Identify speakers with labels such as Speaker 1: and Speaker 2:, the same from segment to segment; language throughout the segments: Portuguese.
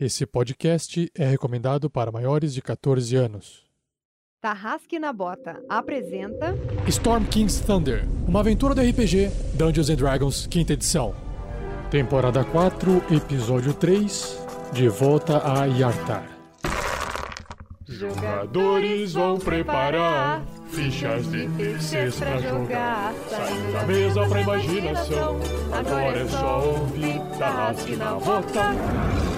Speaker 1: Esse podcast é recomendado para maiores de 14 anos.
Speaker 2: Tarrasque na Bota apresenta
Speaker 1: Storm King's Thunder, uma aventura do RPG Dungeons and Dragons, quinta edição. Temporada 4, episódio 3, De volta a Yartar.
Speaker 2: Jogadores vão preparar fichas de terceiros pra jogar. Saindo da mesa pra imaginação. Agora é só ouvir Tarrasque na Bota.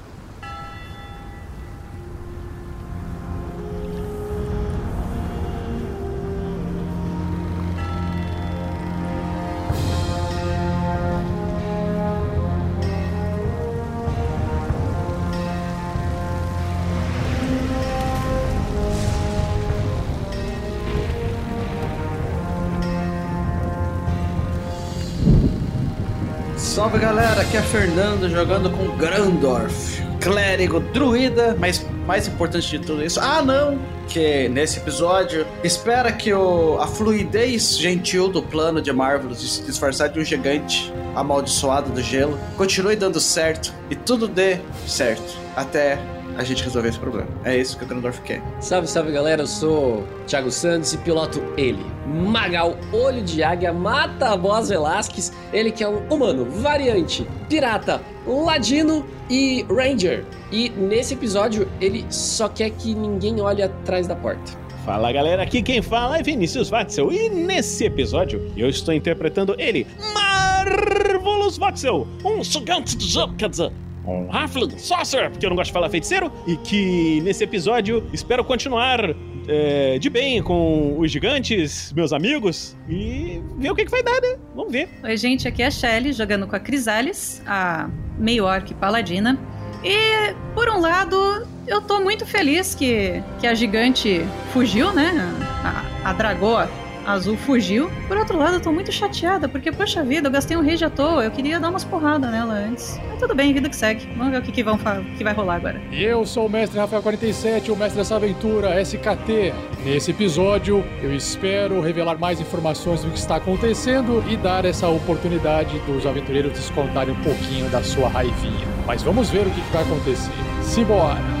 Speaker 3: Fernando jogando com Grandorf, clérigo druida, mas mais importante de tudo isso, ah não, que nesse episódio espera que o, a fluidez gentil do plano de Marvelous de se disfarçar de um gigante amaldiçoado do gelo continue dando certo e tudo dê certo. Até a gente resolver esse problema. É isso que o Grandorf quer.
Speaker 4: Salve, salve galera, eu sou Thiago Santos e piloto ele, Magal Olho de Águia, mata a voz Velasquez, ele que é um humano, variante, pirata, ladino e ranger. E nesse episódio ele só quer que ninguém olhe atrás da porta.
Speaker 5: Fala galera, aqui quem fala é Vinícius Watzel e nesse episódio eu estou interpretando ele, Marvelous Watzel, um sugante de jogo, quer dizer, um Halfling Sorcerer, porque eu não gosto de falar feiticeiro, e que nesse episódio espero continuar é, de bem com os gigantes, meus amigos, e ver o que, que vai dar, né? Vamos ver.
Speaker 6: Oi, gente, aqui é a Shelly jogando com a Crisales, a meio orc paladina. E, por um lado, eu tô muito feliz que, que a gigante fugiu, né? A, a dragoa azul fugiu. Por outro lado, eu tô muito chateada, porque, poxa vida, eu gastei um rage à toa. Eu queria dar umas porradas nela antes. Mas tudo bem, vida que segue. Vamos ver o que, que, vão que vai rolar agora.
Speaker 1: E eu sou o Mestre Rafael 47, o mestre dessa aventura, SKT. Nesse episódio, eu espero revelar mais informações do que está acontecendo e dar essa oportunidade dos aventureiros descontarem um pouquinho da sua raivinha. Mas vamos ver o que que vai acontecer. Simbora!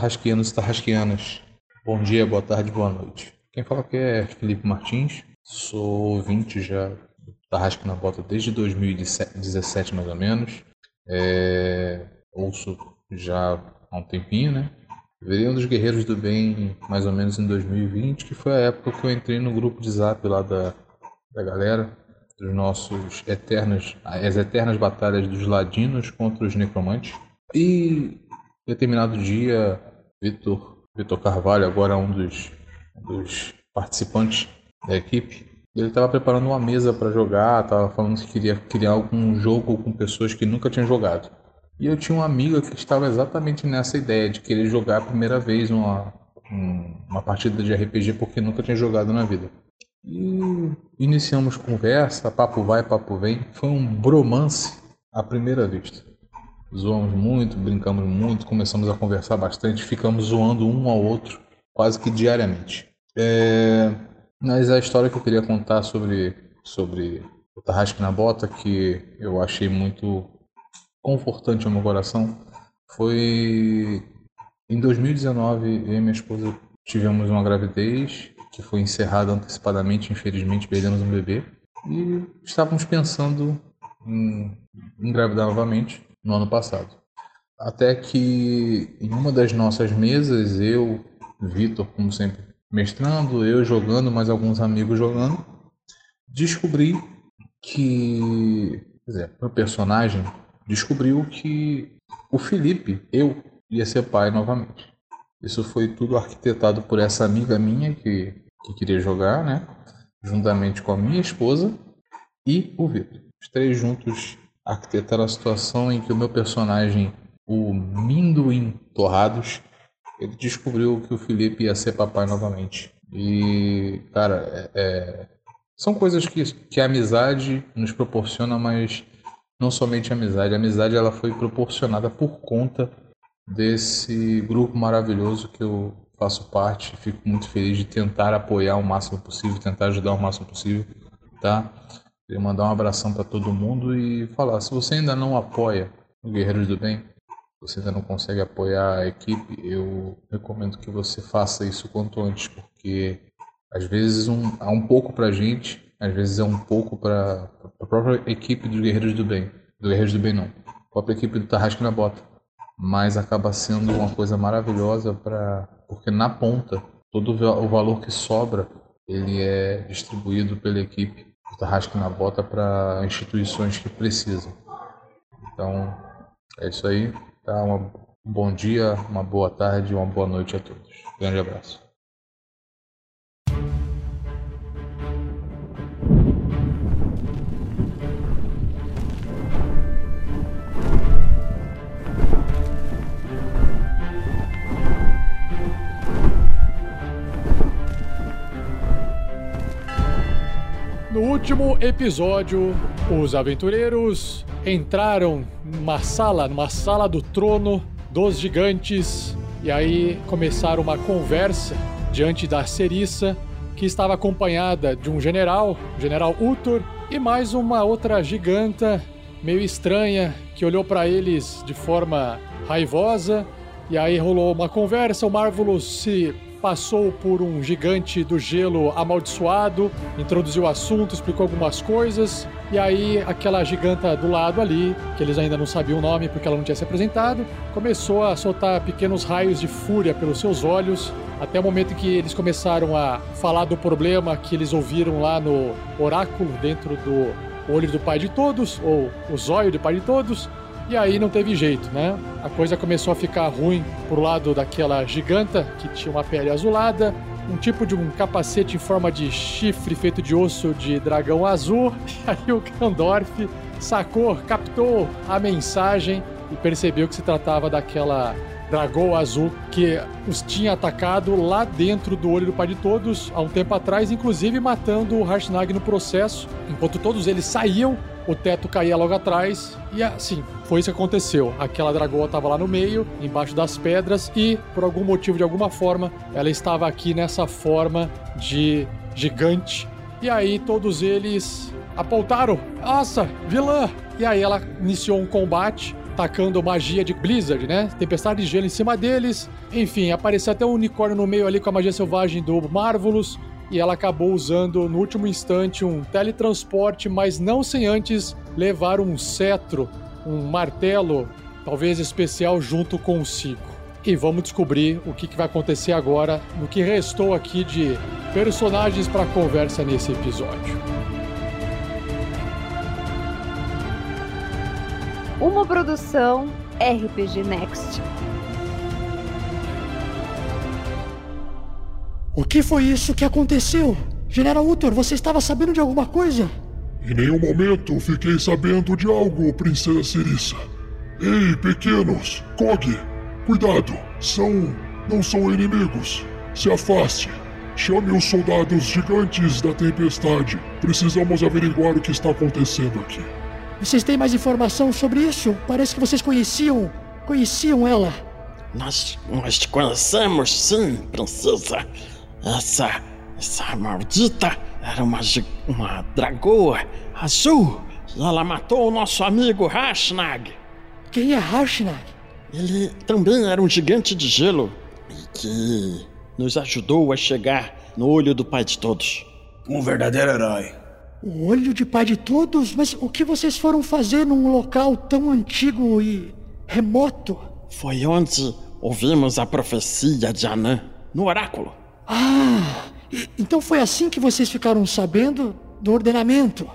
Speaker 7: Fala Tarrasquianos e Tarrasquianas. Bom dia, boa tarde, boa noite. Quem fala aqui é Felipe Martins. Sou ouvinte já do Tarrasque na Bota desde 2017 mais ou menos. É, Ouço já há um tempinho, né? Virei um dos guerreiros do bem mais ou menos em 2020, que foi a época que eu entrei no grupo de zap lá da, da galera, dos nossos eternos, as eternas batalhas dos ladinos contra os necromantes. E determinado dia, Vitor, Vitor Carvalho, agora um dos, um dos participantes da equipe, ele estava preparando uma mesa para jogar, estava falando que queria criar algum jogo com pessoas que nunca tinham jogado. E eu tinha uma amiga que estava exatamente nessa ideia de querer jogar a primeira vez uma, um- uma partida de RPG porque nunca tinha jogado na vida. E iniciamos conversa, papo vai, papo vem. Foi um bromance à primeira vista. Zoamos muito, brincamos muito, começamos a conversar bastante, ficamos zoando um ao outro quase que diariamente. É, Mas a história que eu queria contar sobre, sobre o Tarrasque na Bota, que eu achei muito confortante ao meu coração foi em 2019 eu e minha esposa tivemos uma gravidez que foi encerrada antecipadamente, infelizmente perdemos um bebê e estávamos pensando em engravidar novamente no ano passado. Até que em uma das nossas mesas, eu, Vitor, como sempre, mestrando, eu jogando, mais alguns amigos jogando, descobri que, quer dizer, meu personagem descobriu que o Felipe, eu, ia ser pai novamente. Isso foi tudo arquitetado por essa amiga minha que, que queria jogar, né? Juntamente com a minha esposa e o Vitor. Os três juntos arquitetaram a situação em que o meu personagem, o Minduim Torrados, ele descobriu que o Felipe ia ser papai novamente. E, cara, é, é, são coisas que, que a amizade nos proporciona, mas não somente a amizade. A amizade ela foi proporcionada por conta desse grupo maravilhoso que eu faço parte. Fico muito feliz de tentar apoiar o máximo possível, tentar ajudar o máximo possível, tá? Queria mandar um abração para todo mundo e falar: se você ainda não apoia o Guerreiros do Bem, você ainda não consegue apoiar a equipe, eu recomendo que você faça isso quanto antes, porque às vezes um, há um pouco para a gente, às vezes é um pouco para a própria equipe dos Guerreiros do Bem. Do Guerreiros do Bem, não. A própria equipe do Tarrasque na Bota. Mas acaba sendo uma coisa maravilhosa para porque na ponta todo o valor que sobra ele é distribuído pela equipe Tarrasque na Bota para instituições que precisam. Então é isso aí. Tá? Um bom dia, uma boa tarde, uma boa noite a todos. Grande abraço.
Speaker 1: Último episódio, os aventureiros entraram numa sala, numa sala do trono dos gigantes, e aí começaram uma conversa diante da Cerissa, que estava acompanhada de um general, o general Uthor, e mais uma outra giganta meio estranha que olhou para eles de forma raivosa. E aí rolou uma conversa, o Marvelous se passou por um gigante do gelo amaldiçoado, introduziu o assunto, explicou algumas coisas, e aí aquela giganta do lado ali, que eles ainda não sabiam o nome porque ela não tinha se apresentado, começou a soltar pequenos raios de fúria pelos seus olhos, até o momento que eles começaram a falar do problema que eles ouviram lá no oráculo dentro do olho do pai de todos, ou o zóio do pai de todos, e aí não teve jeito, né? A coisa começou a ficar ruim pro lado daquela giganta que tinha uma pele azulada, um tipo de um capacete em forma de chifre feito de osso de dragão azul. E aí o Gandorf sacou, captou a mensagem e percebeu que se tratava daquela dragão azul que os tinha atacado lá dentro do olho do pai de todos há um tempo atrás, inclusive matando o Harshnag no processo. Enquanto todos eles saíam, o teto caía logo atrás e assim, foi isso que aconteceu. Aquela dragoa estava lá no meio, embaixo das pedras e por algum motivo, de alguma forma, ela estava aqui nessa forma de gigante. E aí todos eles apontaram, nossa, vilã! E aí ela iniciou um combate atacando magia de Blizzard, né? Tempestade de gelo em cima deles. Enfim, apareceu até um unicórnio no meio ali com a magia selvagem do Marvelous e ela acabou usando no último instante um teletransporte, mas não sem antes levar um cetro, um martelo, talvez especial, junto consigo. E vamos descobrir o que, vai acontecer agora no que restou aqui de personagens para conversa nesse episódio.
Speaker 2: Uma produção RPG Next.
Speaker 8: O que foi isso que aconteceu? General Uthor, você estava sabendo de alguma coisa?
Speaker 9: Em nenhum momento fiquei sabendo de algo, Princesa Cirissa. Ei, pequenos, Kog, cuidado, são. não são inimigos. Se afaste. Chame os soldados gigantes da tempestade. Precisamos averiguar o que está acontecendo aqui.
Speaker 8: Vocês têm mais informação sobre isso? Parece que vocês conheciam. conheciam ela.
Speaker 10: Nós, nós conhecemos, sim, princesa. Essa. essa maldita era uma, uma dragoa azul e ela matou o nosso amigo Rashnag.
Speaker 8: Quem é Harshnag?
Speaker 10: Ele também era um gigante de gelo e que nos ajudou a chegar no olho do pai de todos.
Speaker 3: Um verdadeiro herói.
Speaker 8: O olho de pai de todos? Mas o que vocês foram fazer num local tão antigo e remoto?
Speaker 10: Foi onde ouvimos a profecia de Anã, no oráculo.
Speaker 8: Ah, então foi assim que vocês ficaram sabendo do ordenamento,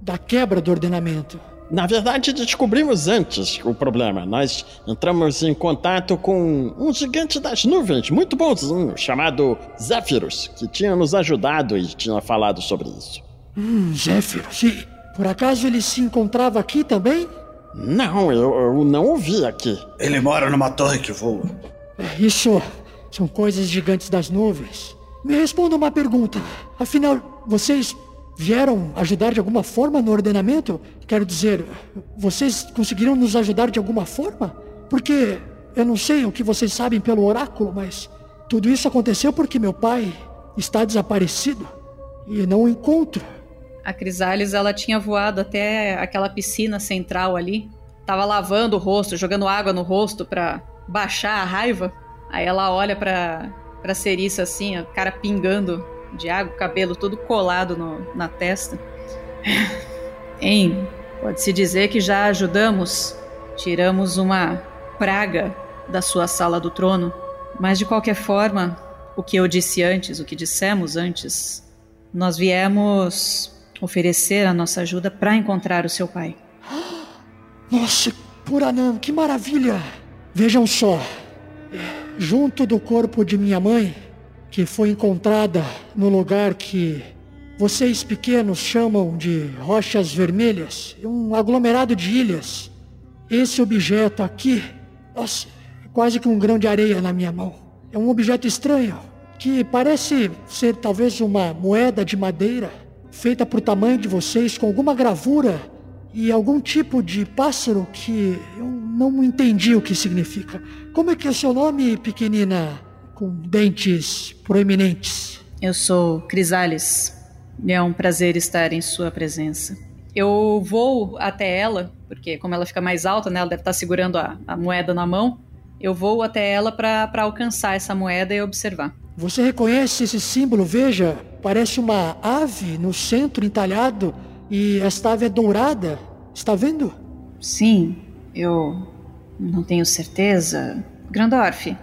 Speaker 8: da quebra do ordenamento.
Speaker 10: Na verdade, descobrimos antes o problema. Nós entramos em contato com um gigante das nuvens, muito bonzinho, chamado Zéfiros, que tinha nos ajudado e tinha falado sobre isso.
Speaker 8: Hum, Zéfiros. E por acaso ele se encontrava aqui também?
Speaker 10: Não, eu, eu não o vi aqui.
Speaker 3: Ele mora numa torre que voa.
Speaker 8: É, Isso são coisas gigantes das nuvens. Me responda uma pergunta. Afinal, vocês vieram ajudar de alguma forma no ordenamento? Quero dizer, vocês conseguiram nos ajudar de alguma forma? Porque eu não sei o que vocês sabem pelo oráculo, mas tudo isso aconteceu porque meu pai está desaparecido e não o encontro.
Speaker 6: A Crisales, ela tinha voado até aquela piscina central ali. Tava lavando o rosto, jogando água no rosto pra baixar a raiva. Aí ela olha pra, pra Ceriça assim, a cara pingando de água, o cabelo todo colado no- na testa. Hein, pode-se dizer que já ajudamos. Tiramos uma praga da sua sala do trono. Mas de qualquer forma, o que eu disse antes, o que dissemos antes, nós viemos oferecer a nossa ajuda para encontrar o seu pai.
Speaker 8: Nossa, Puranã, que maravilha! Vejam só, junto do corpo de minha mãe, que foi encontrada no lugar que vocês pequenos chamam de rochas vermelhas, um aglomerado de ilhas. Esse objeto aqui, nossa, é quase que um grão de areia na minha mão. É um objeto estranho, que parece ser talvez uma moeda de madeira, feita pro tamanho de vocês, com alguma gravura e algum tipo de pássaro que eu não entendi o que significa. Como é que é seu nome, pequenina, com dentes proeminentes?
Speaker 6: Eu sou Crisales. e É um prazer estar em sua presença. Eu vou até ela, porque como ela fica mais alta, né, ela deve estar segurando a, a moeda na mão. Eu vou até ela para alcançar essa moeda e observar.
Speaker 8: Você reconhece esse símbolo? Veja, parece uma ave no centro entalhado e esta ave é dourada. Está vendo?
Speaker 6: Sim, eu não tenho certeza. Grandorf.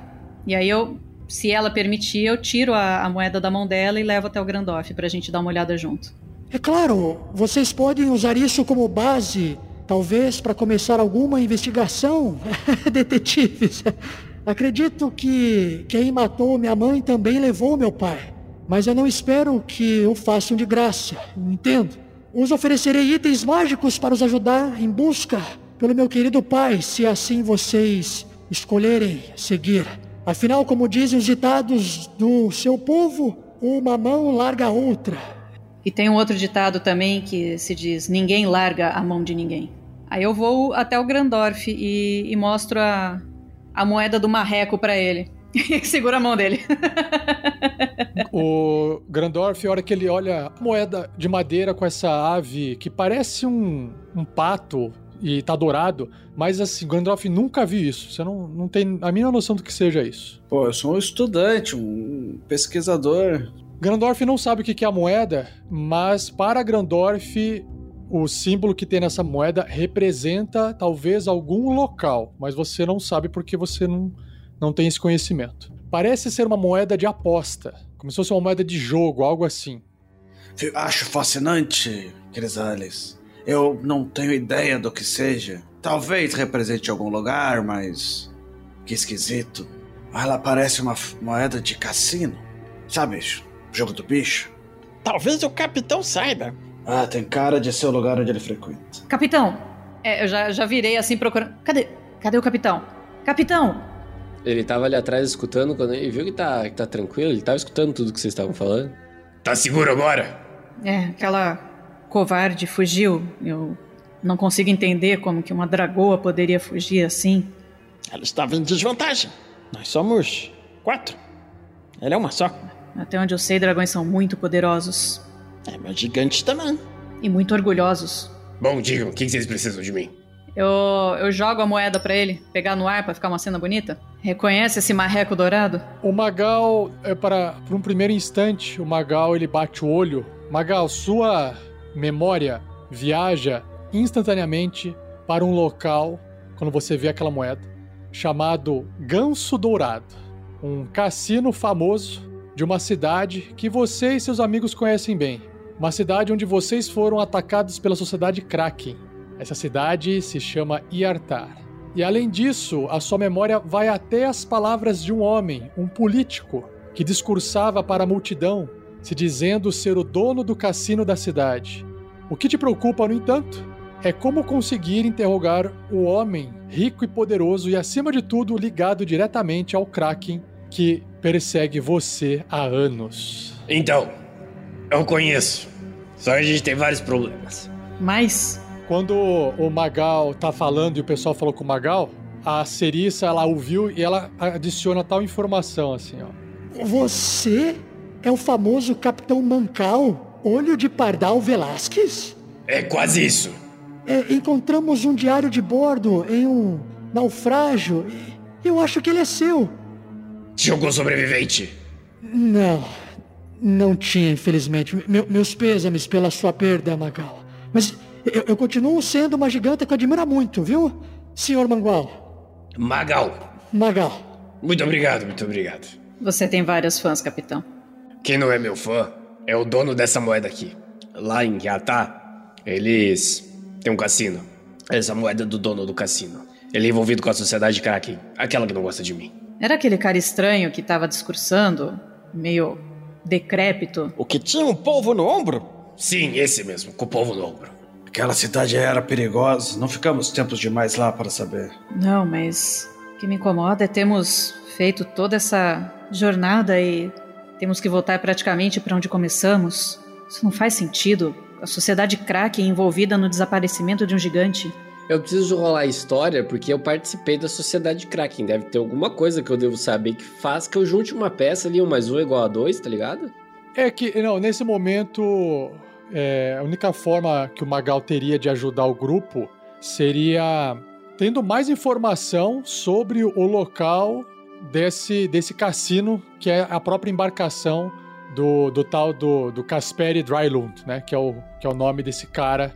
Speaker 6: E aí eu, se ela permitir, eu tiro a, a moeda da mão dela e levo até o Grandorf pra gente dar uma olhada junto.
Speaker 8: É claro, vocês podem usar isso como base, talvez para começar alguma investigação, detetives. Acredito que quem matou minha mãe também levou meu pai, mas eu não espero que o façam de graça, entendo. Os oferecerei itens mágicos para os ajudar em busca pelo meu querido pai, se assim vocês escolherem seguir. Afinal, como dizem os ditados do seu povo, uma mão larga a outra.
Speaker 6: E tem um outro ditado também que se diz: ninguém larga a mão de ninguém. Aí eu vou até o Grandorf e, e mostro a, a moeda do marreco pra ele. Segura a mão dele.
Speaker 1: O Grandorf, a hora que ele olha a moeda de madeira com essa ave que parece um, um pato e tá dourado, mas assim, Grandorf nunca viu isso. Você não, não tem a mínima noção do que seja isso.
Speaker 3: Pô, eu sou um estudante, um pesquisador.
Speaker 1: Grandorf não sabe o que que é a moeda, mas para Grandorf, o símbolo que tem nessa moeda representa talvez algum local, mas você não sabe porque você não, não tem esse conhecimento. Parece ser uma moeda de aposta, como se fosse uma moeda de jogo, algo assim.
Speaker 3: Eu Acho fascinante, Crisales. Eu não tenho ideia do que seja. Talvez represente algum lugar, mas. Que esquisito. Ela parece uma moeda de cassino. Sabe, bicho? Jogo do bicho.
Speaker 10: Talvez o capitão saiba.
Speaker 3: Ah, tem cara de ser o lugar onde ele frequenta.
Speaker 6: Capitão! É, eu já, já virei assim procurando. Cadê? Cadê o capitão? Capitão!
Speaker 4: Ele tava ali atrás escutando, quando ele viu que tá, que tá tranquilo, ele tava escutando tudo que vocês estavam falando.
Speaker 11: Tá seguro agora?
Speaker 6: É, aquela covarde fugiu. Eu não consigo entender como que uma dragoa poderia fugir assim.
Speaker 10: Ela estava em desvantagem. Nós somos quatro. Ela é uma só.
Speaker 6: Até onde eu sei, dragões são muito poderosos
Speaker 10: É, mas gigantes também.
Speaker 6: e muito orgulhosos.
Speaker 11: Bom, digam, o que que vocês precisam de mim?
Speaker 6: Eu, eu jogo a moeda pra ele, pegar no ar pra ficar uma cena bonita. Reconhece esse marreco dourado?
Speaker 1: O Magal, é para por um primeiro instante, o Magal ele bate o olho. Magal, sua memória viaja instantaneamente para um local quando você vê aquela moeda chamado Ganso Dourado, um cassino famoso de uma cidade que você e seus amigos conhecem bem. Uma cidade onde vocês foram atacados pela sociedade Kraken. Essa cidade se chama Iartar. E além disso, a sua memória vai até as palavras de um homem, um político, que discursava para a multidão, se dizendo ser o dono do cassino da cidade. O que te preocupa, no entanto, é como conseguir interrogar o homem rico e poderoso e, acima de tudo, ligado diretamente ao Kraken que persegue você há anos.
Speaker 11: Então, eu conheço. Só que a gente tem vários problemas.
Speaker 6: Mas
Speaker 1: Quando o Magal tá falando e o pessoal falou com o Magal, a Cerissa ela ouviu e ela adiciona tal informação assim, ó.
Speaker 8: Você é o famoso Capitão Mancal, olho de Pardal Velasquez?
Speaker 11: É quase isso.
Speaker 8: É, encontramos um diário de bordo em um naufrágio. e Eu acho que ele é seu.
Speaker 11: Tinha algum sobrevivente?
Speaker 8: Não, não tinha, infelizmente. Me- meus pêsames pela sua perda, Magal. Mas eu, eu continuo sendo uma giganta que eu admiro muito, viu, senhor Mangual?
Speaker 11: Magal.
Speaker 8: Magal.
Speaker 11: Muito obrigado, muito obrigado.
Speaker 6: você tem vários fãs, capitão.
Speaker 11: Quem não é meu fã é o dono dessa moeda aqui. Lá em Yatá, eles têm um cassino. Essa moeda é do dono do cassino. Ele é envolvido com a sociedade Kraken, aquela que não gosta de mim.
Speaker 6: Era aquele cara estranho que tava discursando, meio decrépito.
Speaker 10: O que tinha um polvo no ombro?
Speaker 11: Sim, esse mesmo, com o povo no ombro.
Speaker 3: Aquela cidade era perigosa, não ficamos tempos demais lá para saber.
Speaker 6: Não, mas o que me incomoda é termos feito toda essa jornada e temos que voltar praticamente para onde começamos. Isso não faz sentido. A sociedade Kraken envolvida no desaparecimento de um gigante.
Speaker 4: Eu preciso rolar a história porque eu participei da Sociedade Kraken. Deve ter alguma coisa que eu devo saber que faz que eu junte uma peça ali, um mais um é igual a dois, tá ligado?
Speaker 1: É que, não, nesse momento, é, a única forma que o Magal teria de ajudar o grupo seria tendo mais informação sobre o local desse, desse cassino, que é a própria embarcação do, do tal do, do Kasperi Drylund, né? Que é, o, que é o nome desse cara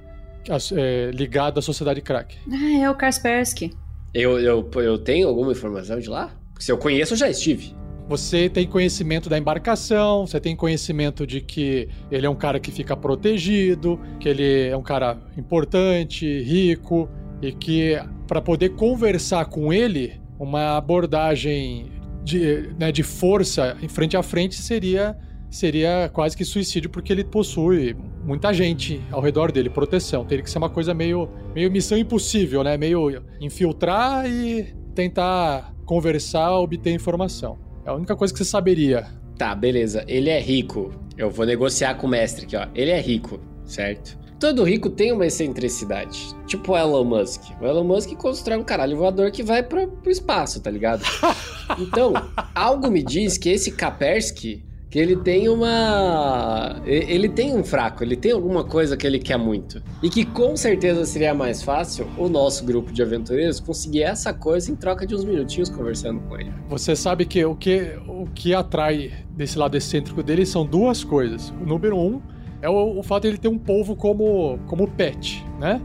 Speaker 1: é, ligado à sociedade crack.
Speaker 6: Ah, é o Kaspersky.
Speaker 4: Eu, eu, eu tenho alguma informação de lá? Se eu conheço, eu já estive.
Speaker 1: Você tem conhecimento da embarcação, você tem conhecimento de que ele é um cara que fica protegido, que ele é um cara importante, rico e que para poder conversar com ele, uma abordagem de, né, de força em frente a frente seria seria quase que suicídio porque ele possui muita gente ao redor dele, proteção. Teria que ser uma coisa meio meio missão impossível, né? Meio infiltrar e tentar conversar, obter informação. É a única coisa que você saberia.
Speaker 4: Tá, beleza. Ele é rico. Eu vou negociar com o mestre aqui, ó. Ele é rico, certo? Todo rico tem uma excentricidade. Tipo o Elon Musk. O Elon Musk constrói um caralho voador que vai pro, pro espaço, tá ligado? Então, algo me diz que esse Kaspersky, que ele tem uma... Ele tem um fraco, ele tem alguma coisa que ele quer muito. E que com certeza seria mais fácil o nosso grupo de aventureiros conseguir essa coisa em troca de uns minutinhos conversando com ele.
Speaker 1: Você sabe que o que, o que atrai desse lado excêntrico dele são duas coisas. O número um é o, o fato de ele ter um polvo como, como pet, né?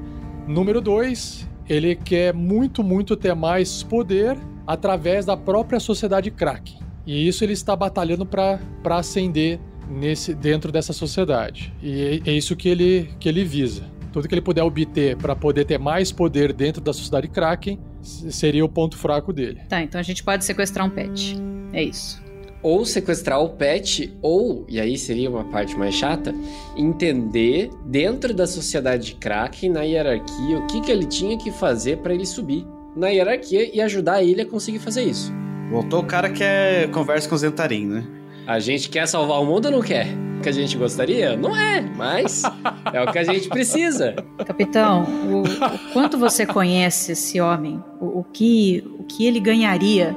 Speaker 1: Número dois, ele quer muito, muito ter mais poder através da própria sociedade Kraken. E isso ele está batalhando para ascender nesse, dentro dessa sociedade. E é, é isso que ele, que ele visa. Tudo que ele puder obter para poder ter mais poder dentro da sociedade Kraken seria o ponto fraco dele.
Speaker 6: Tá, então a gente pode sequestrar um pet. É isso.
Speaker 4: Ou sequestrar o pet, ou, e aí seria uma parte mais chata, entender dentro da sociedade Kraken, na hierarquia, o que, que ele tinha que fazer para ele subir na hierarquia e ajudar ele a conseguir fazer isso.
Speaker 3: Voltou o cara que é conversa com o Zentarim, né?
Speaker 4: A gente quer salvar o mundo ou não quer? O que a gente gostaria? Não é, mas é o que a gente precisa.
Speaker 6: Capitão, o, o quanto você conhece esse homem? O, o que, o que ele ganharia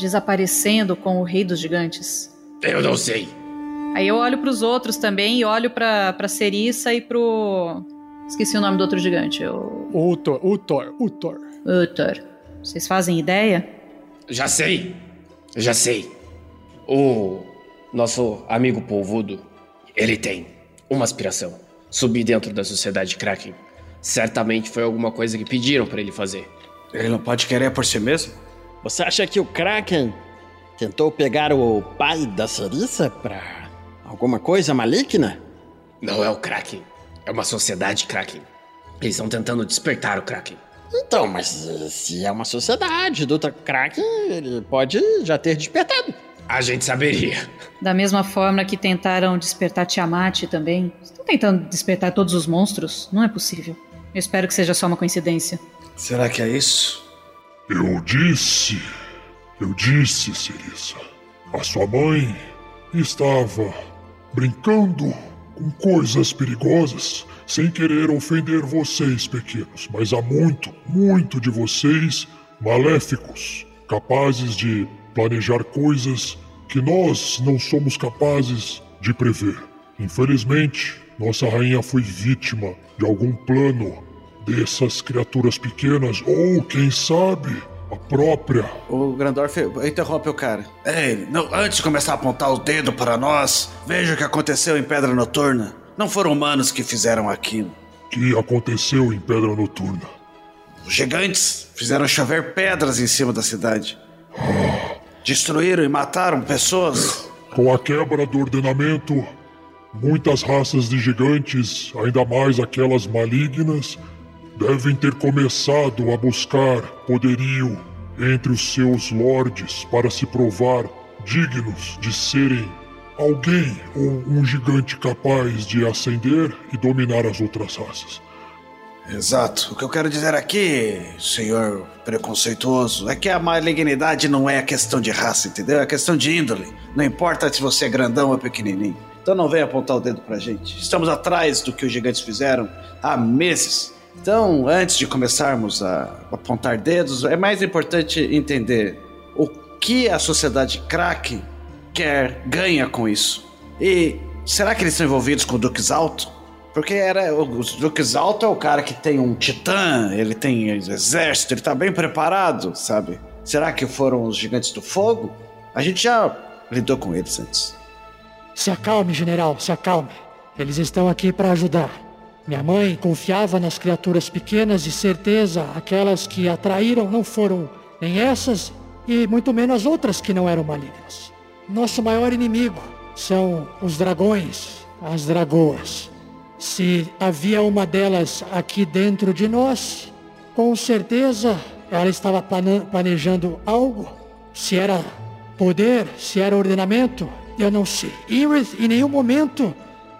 Speaker 6: desaparecendo com o Rei dos Gigantes?
Speaker 11: Eu não sei.
Speaker 6: Aí eu olho pros outros também e olho pra, pra Cerissa e pro. Esqueci o nome do outro gigante. O...
Speaker 1: Utor, Utor, Utor.
Speaker 6: Utor. Vocês fazem ideia?
Speaker 11: Já sei. Já sei. O nosso amigo polvudo, ele tem uma aspiração. Subir dentro da sociedade Kraken. Certamente foi alguma coisa que pediram para ele fazer.
Speaker 3: Ele não pode querer por si mesmo?
Speaker 10: Você acha que o Kraken tentou pegar o pai da Cerissa pra alguma coisa maligna?
Speaker 11: Não é o Kraken. É uma sociedade Kraken. Eles estão tentando despertar o Kraken.
Speaker 10: Então, mas eh, se é uma sociedade do Kraken, ele pode já ter despertado.
Speaker 11: A gente saberia.
Speaker 6: Da mesma forma que tentaram despertar Tiamat também. Estão tentando despertar todos os monstros? Não é possível. Eu espero que seja só uma coincidência.
Speaker 3: Será que é isso?
Speaker 9: Eu disse. Eu disse, Cerissa. A sua mãe estava brincando com coisas perigosas sem querer ofender vocês, pequenos, mas há muito, muito de vocês maléficos, capazes de planejar coisas que nós não somos capazes de prever. Infelizmente, nossa rainha foi vítima de algum plano dessas criaturas pequenas, ou quem sabe, a própria.
Speaker 3: O Grandorf interrompe o cara. Ei, não, antes de começar a apontar o dedo para nós, veja o que aconteceu em Pedra Noturna. Não foram humanos que fizeram aquilo.
Speaker 9: que aconteceu em Pedra Noturna?
Speaker 3: Os gigantes fizeram chover pedras em cima da cidade. Destruíram e mataram pessoas.
Speaker 9: Com a quebra do ordenamento, muitas raças de gigantes, ainda mais aquelas malignas, devem ter começado a buscar poderio entre os seus lordes para se provar dignos de serem alguém ou um gigante capaz de ascender e dominar as outras raças.
Speaker 3: Exato. O que eu quero dizer aqui, senhor preconceituoso, é que a malignidade não é questão de raça, entendeu? É questão de índole. Não importa se você é grandão ou pequenininho. Então não venha apontar o dedo pra gente. Estamos atrás do que os gigantes fizeram há meses. Então, antes de começarmos a apontar dedos, é mais importante entender o que a sociedade crack quer, ganha com isso. E será que eles estão envolvidos com o Dux Alto? Porque era o Dux Alto é o cara que tem um titã, ele tem exército, ele tá bem preparado, sabe? Será que foram os gigantes do fogo? A gente já lidou com eles antes.
Speaker 8: Se acalme, general, se acalme. Eles estão aqui para ajudar. Minha mãe confiava nas criaturas pequenas e certeza aquelas que atraíram não foram nem essas e muito menos as outras que não eram malignas. Nosso maior inimigo são os dragões, as dragoas. Se havia uma delas aqui dentro de nós, com certeza ela estava planejando algo. Se era poder, se era ordenamento, eu não sei. Ingrid em nenhum momento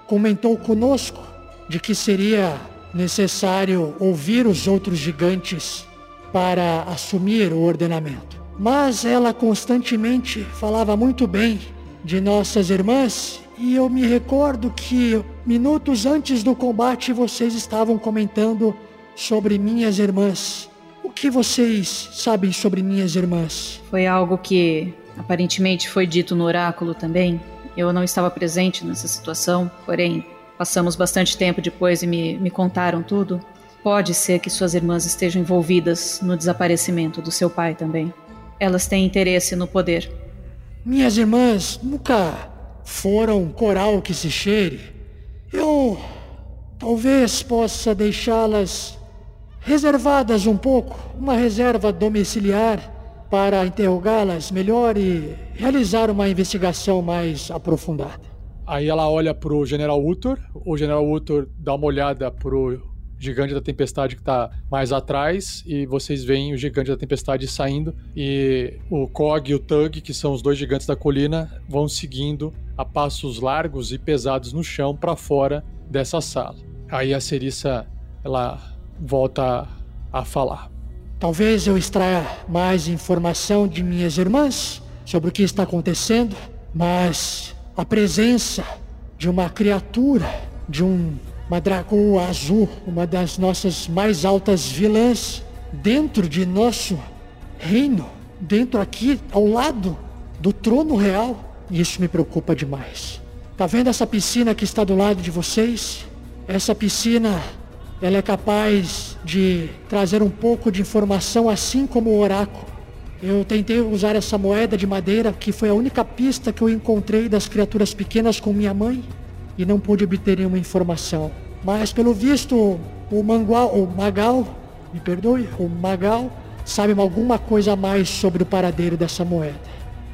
Speaker 8: comentou conosco de que seria necessário ouvir os outros gigantes para assumir o ordenamento. Mas ela constantemente falava muito bem de nossas irmãs e eu me recordo que minutos antes do combate vocês estavam comentando sobre minhas irmãs. O que vocês sabem sobre minhas irmãs?
Speaker 6: Foi algo que aparentemente foi dito no oráculo também. Eu não estava presente nessa situação, porém, passamos bastante tempo depois e me, me contaram tudo. Pode ser que suas irmãs estejam envolvidas no desaparecimento do seu pai também. Elas têm interesse no poder.
Speaker 8: Minhas irmãs nunca foram coral que se cheire. Eu talvez possa deixá-las reservadas um pouco, uma reserva domiciliar para interrogá-las melhor e realizar uma investigação mais aprofundada.
Speaker 1: Aí ela olha pro General Uthor, o General Uthor dá uma olhada pro Gigante da Tempestade que tá mais atrás e vocês veem o Gigante da Tempestade saindo e o Cog e o Tug, que são os dois gigantes da colina, vão seguindo a passos largos e pesados no chão para fora dessa sala. Aí a Cerissa ela volta a falar.
Speaker 8: Talvez eu extraia mais informação de minhas irmãs sobre o que está acontecendo, mas a presença de uma criatura, de um, uma dragoa azul, uma das nossas mais altas vilãs, dentro de nosso reino, dentro aqui, ao lado do trono real, isso me preocupa demais. Tá vendo essa piscina que está do lado de vocês? Essa piscina ela é capaz de trazer um pouco de informação, assim como o oráculo. Eu tentei usar essa moeda de madeira, que foi a única pista que eu encontrei das criaturas pequenas com minha mãe, e não pude obter nenhuma informação. Mas pelo visto, o Mangual, o Magal, me perdoe, o Magal sabe alguma coisa a mais sobre o paradeiro dessa moeda.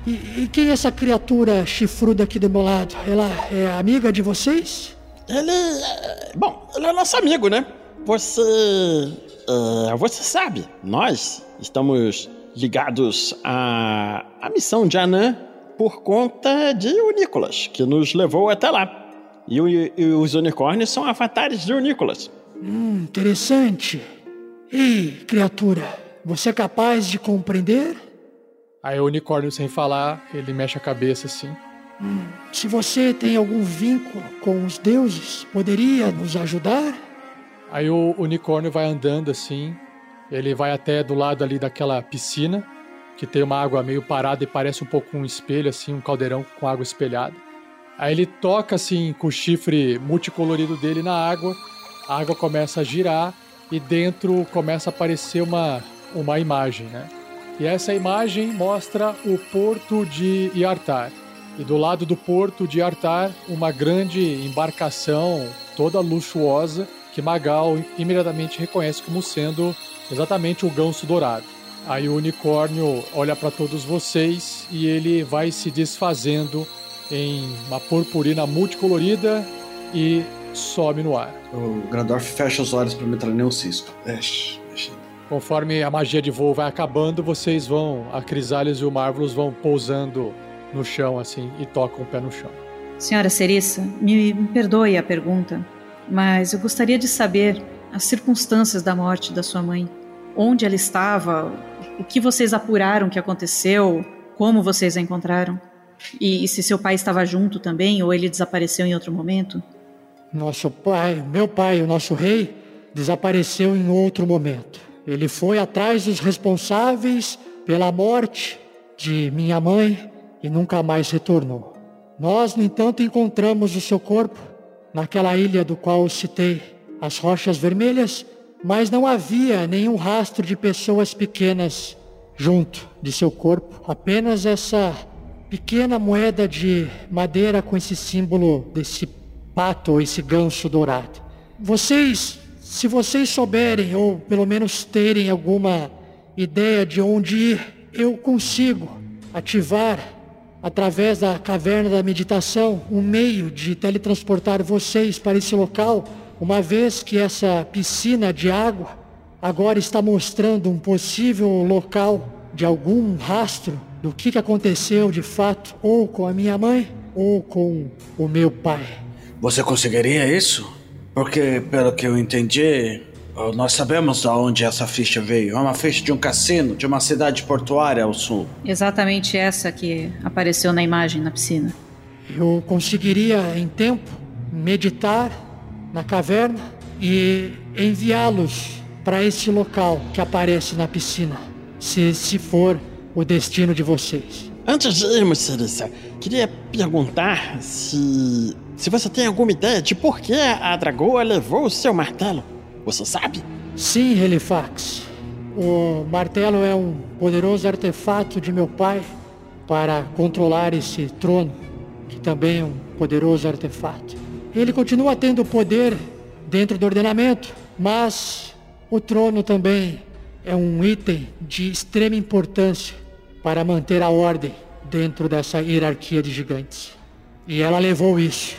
Speaker 8: E, e quem é essa criatura chifruda aqui do meu lado? Ela é amiga de vocês?
Speaker 10: Ele. é- Bom, ele é nosso amigo, né? Você. é, você sabe, nós estamos ligados à, à missão de Anã por conta de Unícolas, que nos levou até lá. E, e os unicórnios são avatares de Unícolas.
Speaker 8: Hum, interessante. Ei, criatura, você é capaz de compreender?
Speaker 1: Aí o unicórnio, sem falar, ele mexe a cabeça assim.
Speaker 8: Hum, se você tem algum vínculo com os deuses, poderia nos ajudar?
Speaker 1: Aí o unicórnio vai andando assim, ele vai até do lado ali daquela piscina, que tem uma água meio parada e parece um pouco um espelho, assim, um caldeirão com água espelhada. Aí ele toca assim com o chifre multicolorido dele na água, a água começa a girar e dentro começa a aparecer uma, uma imagem, né? E essa imagem mostra o porto de Yartar. E do lado do porto de Yartar, uma grande embarcação toda luxuosa que Magal imediatamente reconhece como sendo exatamente o ganso dourado. Aí o unicórnio olha para todos vocês e ele vai se desfazendo em uma purpurina multicolorida e some no ar.
Speaker 3: O Grandorf fecha os olhos para não entrar nenhum cisco.
Speaker 1: Conforme a magia de voo vai acabando, vocês vão, a Crisales e o Marvelous vão pousando no chão assim e tocam o pé no chão.
Speaker 6: Senhora Cerissa, me, me perdoe a pergunta, mas eu gostaria de saber as circunstâncias da morte da sua mãe. Onde ela estava, o que vocês apuraram que aconteceu, como vocês a encontraram. E, e se seu pai estava junto também, ou ele desapareceu em outro momento.
Speaker 8: Nosso pai, meu pai, o nosso rei, desapareceu em outro momento. Ele foi atrás dos responsáveis pela morte de minha mãe e nunca mais retornou. Nós, no entanto, encontramos o seu corpo naquela ilha do qual eu citei, as Rochas Vermelhas, mas não havia nenhum rastro de pessoas pequenas junto de seu corpo, apenas essa pequena moeda de madeira com esse símbolo desse pato esse ganso dourado. Vocês, se vocês souberem ou pelo menos terem alguma ideia de onde ir, eu consigo ativar através da caverna da meditação um meio de teletransportar vocês para esse local, uma vez que essa piscina de água agora está mostrando um possível local de algum rastro do que aconteceu de fato, ou com a minha mãe, ou com o meu pai.
Speaker 3: Você conseguiria isso? Porque, pelo que eu entendi, nós sabemos de onde essa ficha veio. É uma ficha de um cassino, de uma cidade portuária ao sul.
Speaker 6: Exatamente essa que apareceu na imagem na piscina.
Speaker 8: Eu conseguiria, em tempo, meditar na caverna e enviá-los para esse local que aparece na piscina, se, se for o destino de vocês.
Speaker 10: Antes de irmos, Cerissa, queria perguntar se. se você tem alguma ideia de por que a dragoa levou o seu martelo. Você sabe?
Speaker 8: Sim, Helifax. O martelo é um poderoso artefato de meu pai para controlar esse trono, que também é um poderoso artefato. Ele continua tendo poder dentro do ordenamento, mas o trono também é um item de extrema importância para manter a ordem dentro dessa hierarquia de gigantes. E ela levou isso.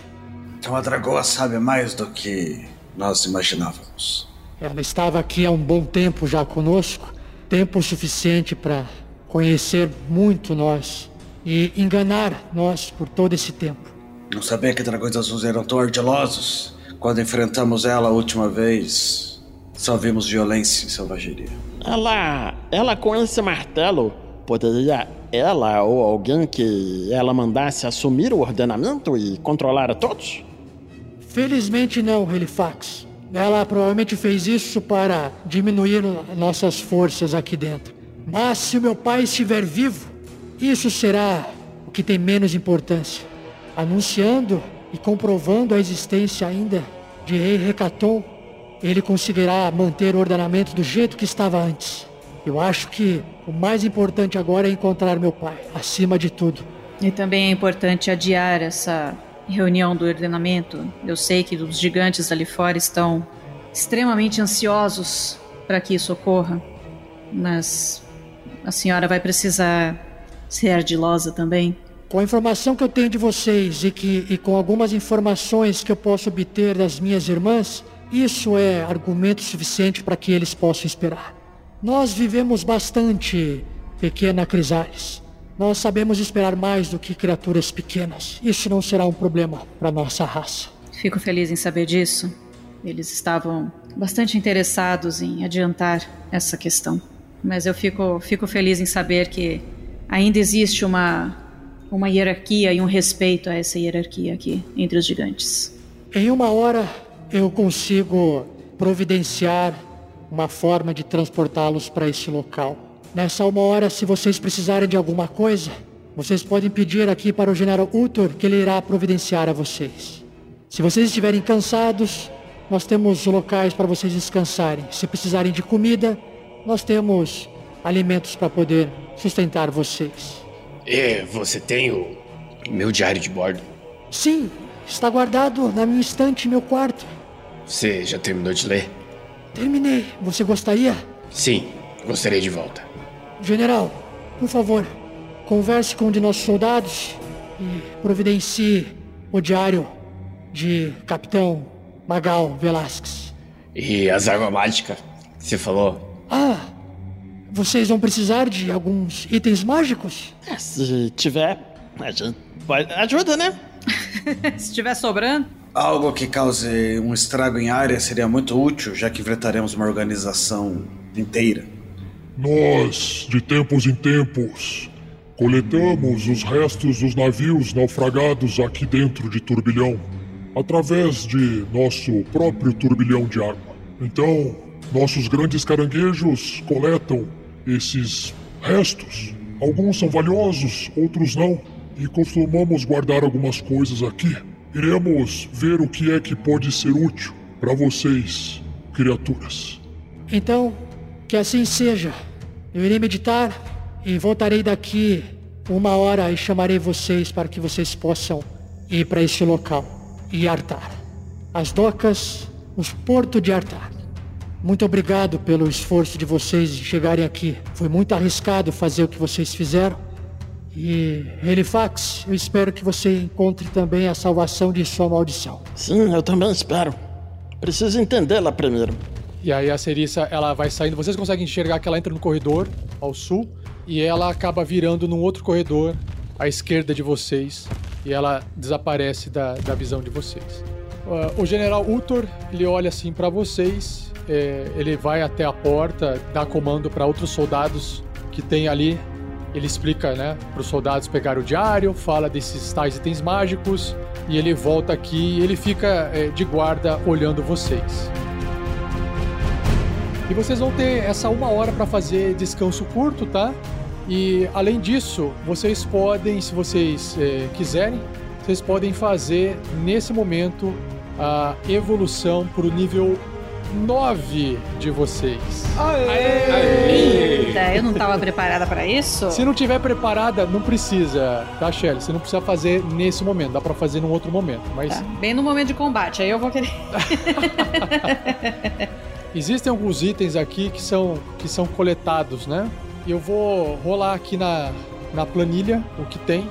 Speaker 3: Então a dragoa sabe mais do que nós imaginávamos.
Speaker 8: Ela estava aqui há um bom tempo já conosco, tempo suficiente para conhecer muito nós e enganar nós por todo esse tempo.
Speaker 3: Não sabia que dragões azuis eram tão ardilosos. Quando enfrentamos ela a última vez, só vimos violência e selvageria.
Speaker 10: Ela. ela com esse martelo, poderia ela ou alguém que ela mandasse assumir o ordenamento e controlar a todos?
Speaker 8: Felizmente não, Helifax. Ela provavelmente fez isso para diminuir nossas forças aqui dentro. Mas se o meu pai estiver vivo, isso será o que tem menos importância. Anunciando e comprovando a existência ainda de Rei Recaton ele conseguirá manter o ordenamento do jeito que estava antes. Eu acho que o mais importante agora é encontrar meu pai, acima de tudo.
Speaker 6: E também é importante adiar essa reunião do ordenamento. Eu sei que os gigantes ali fora estão extremamente ansiosos para que isso ocorra, mas a senhora vai precisar ser ardilosa também.
Speaker 8: Com a informação que eu tenho de vocês e, que, e com algumas informações que eu posso obter das minhas irmãs, isso é argumento suficiente para que eles possam esperar. Nós vivemos bastante, pequena Crisales. Nós sabemos esperar mais do que criaturas pequenas. Isso não será um problema para nossa raça.
Speaker 6: Fico feliz em saber disso. Eles estavam bastante interessados em adiantar essa questão. Mas eu fico, fico feliz em saber que ainda existe uma, uma hierarquia e um respeito a essa hierarquia aqui entre os gigantes.
Speaker 8: Em uma hora eu consigo providenciar uma forma de transportá-los para esse local. Nessa uma hora, se vocês precisarem de alguma coisa, vocês podem pedir aqui para o General Uthor que ele irá providenciar a vocês. Se vocês estiverem cansados, nós temos locais para vocês descansarem. Se precisarem de comida, nós temos alimentos para poder sustentar vocês.
Speaker 11: E você tem o meu diário de bordo?
Speaker 8: Sim, está guardado na minha estante, meu quarto.
Speaker 11: Você já terminou de ler?
Speaker 8: Terminei. Você gostaria?
Speaker 11: Sim, gostaria de volta.
Speaker 8: General, por favor, converse com um de nossos soldados e providencie o diário de Capitão Magal Velasquez.
Speaker 11: E as armas mágicas? Você falou?
Speaker 8: Ah, vocês vão precisar de alguns itens mágicos?
Speaker 10: É, se tiver, a gente pode... ajuda, né?
Speaker 6: Se tiver sobrando.
Speaker 3: Algo que cause um estrago em área seria muito útil, já que enfrentaremos uma organização inteira.
Speaker 9: Nós, de tempos em tempos, coletamos os restos dos navios naufragados aqui dentro de turbilhão, através de nosso próprio turbilhão de água. Então, nossos grandes caranguejos coletam esses restos. Alguns são valiosos, outros não, e costumamos guardar algumas coisas aqui. Iremos ver o que é que pode ser útil para vocês, criaturas.
Speaker 8: Então, que assim seja. Eu irei meditar e voltarei daqui uma hora e chamarei vocês para que vocês possam ir para esse local e Artar. As docas, os portos de Artar. Muito obrigado pelo esforço de vocês de chegarem aqui. Foi muito arriscado fazer o que vocês fizeram. E Helifax, eu espero que você encontre também a salvação de sua maldição.
Speaker 10: Sim, eu também espero. Preciso entendê-la primeiro.
Speaker 1: E aí a Cerissa, ela vai saindo. Vocês conseguem enxergar que ela entra no corredor ao sul e ela acaba virando num outro corredor à esquerda de vocês e ela desaparece da, da visão de vocês. Uh, o General Uthor, ele olha assim para vocês, é, ele vai até a porta, dá comando para outros soldados que tem ali. Ele explica, né, para os soldados pegar o diário, fala desses tais itens mágicos e ele volta aqui e ele fica é, de guarda olhando vocês. E vocês vão ter essa uma hora para fazer descanso curto, tá? E além disso, vocês podem, se vocês é, quiserem, vocês podem fazer nesse momento a evolução para o nível 9 de vocês.
Speaker 6: Eita, eu não estava preparada para isso?
Speaker 1: Se não tiver preparada, não precisa, tá, Shelly? Você não precisa fazer nesse momento, dá para fazer num outro momento. Mas
Speaker 6: Tá, bem no momento de combate, aí eu vou querer.
Speaker 1: Existem alguns itens aqui que são, que são coletados, né? Eu vou rolar aqui na, na planilha o que tem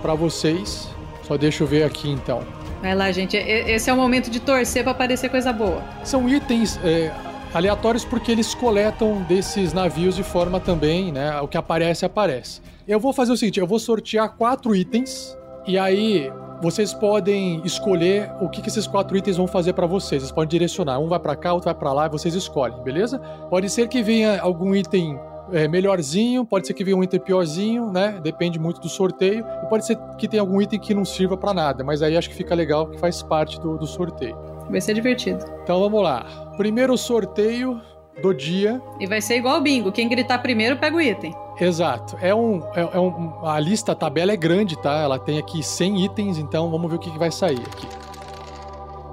Speaker 1: para vocês. Só deixa eu ver aqui então.
Speaker 6: Vai lá, gente. Esse é o momento de torcer para aparecer coisa boa.
Speaker 1: São itens é, aleatórios porque eles coletam desses navios de forma também, né? O que aparece, aparece. Eu vou fazer o seguinte: eu vou sortear quatro itens e aí vocês podem escolher o que, que esses quatro itens vão fazer para vocês. Vocês podem direcionar. Um vai para cá, outro vai para lá e vocês escolhem, beleza? Pode ser que venha algum item é, melhorzinho, pode ser que venha um item piorzinho, né? Depende muito do sorteio. E pode ser que tenha algum item que não sirva para nada, mas aí acho que fica legal que faz parte do, do sorteio.
Speaker 6: Vai ser divertido.
Speaker 1: Então vamos lá. Primeiro sorteio do dia.
Speaker 6: E vai ser igual o bingo. Quem gritar primeiro pega o item.
Speaker 1: Exato. É um, é, é um. A lista, a tabela é grande, tá? Ela tem aqui 100 itens, então vamos ver o que, que vai sair aqui.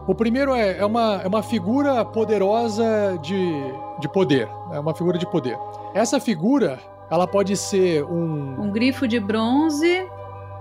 Speaker 1: O primeiro é, é, uma, é uma figura poderosa de, de poder. É uma figura de poder. Essa figura, ela pode ser um.
Speaker 6: Um grifo de bronze,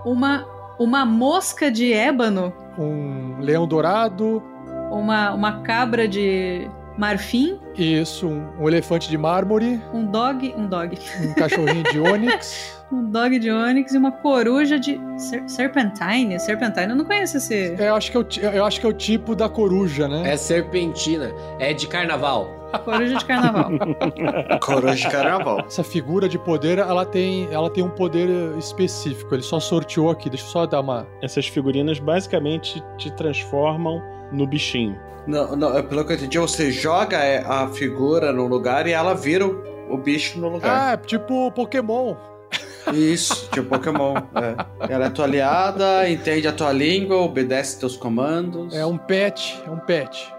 Speaker 6: uma, uma mosca de ébano,
Speaker 1: Um leão dourado.
Speaker 6: uma, uma cabra de marfim,
Speaker 1: Isso, um, um elefante de mármore.
Speaker 6: um dog. Um dog.
Speaker 1: Um cachorrinho de ônix.
Speaker 6: Um dog de ônix e uma coruja de ser- serpentine. Serpentine, eu não conheço esse.
Speaker 1: Eu acho, que é o, eu acho que é o tipo da coruja, né?
Speaker 4: É serpentina. É de carnaval.
Speaker 6: Coruja de carnaval.
Speaker 3: Coruja de carnaval.
Speaker 1: Essa figura de poder, ela tem, ela tem um poder específico. Ele só sorteou aqui. Deixa eu só dar uma.
Speaker 5: Essas figurinas basicamente te transformam no bichinho.
Speaker 3: Não, não, é pelo que eu entendi, você joga é, figura no lugar e ela vira o, o bicho no lugar.
Speaker 1: Ah, tipo Pokémon.
Speaker 3: Isso, tipo Pokémon. é. Ela é tua aliada, entende a tua língua, obedece teus comandos.
Speaker 1: É um pet, é um pet.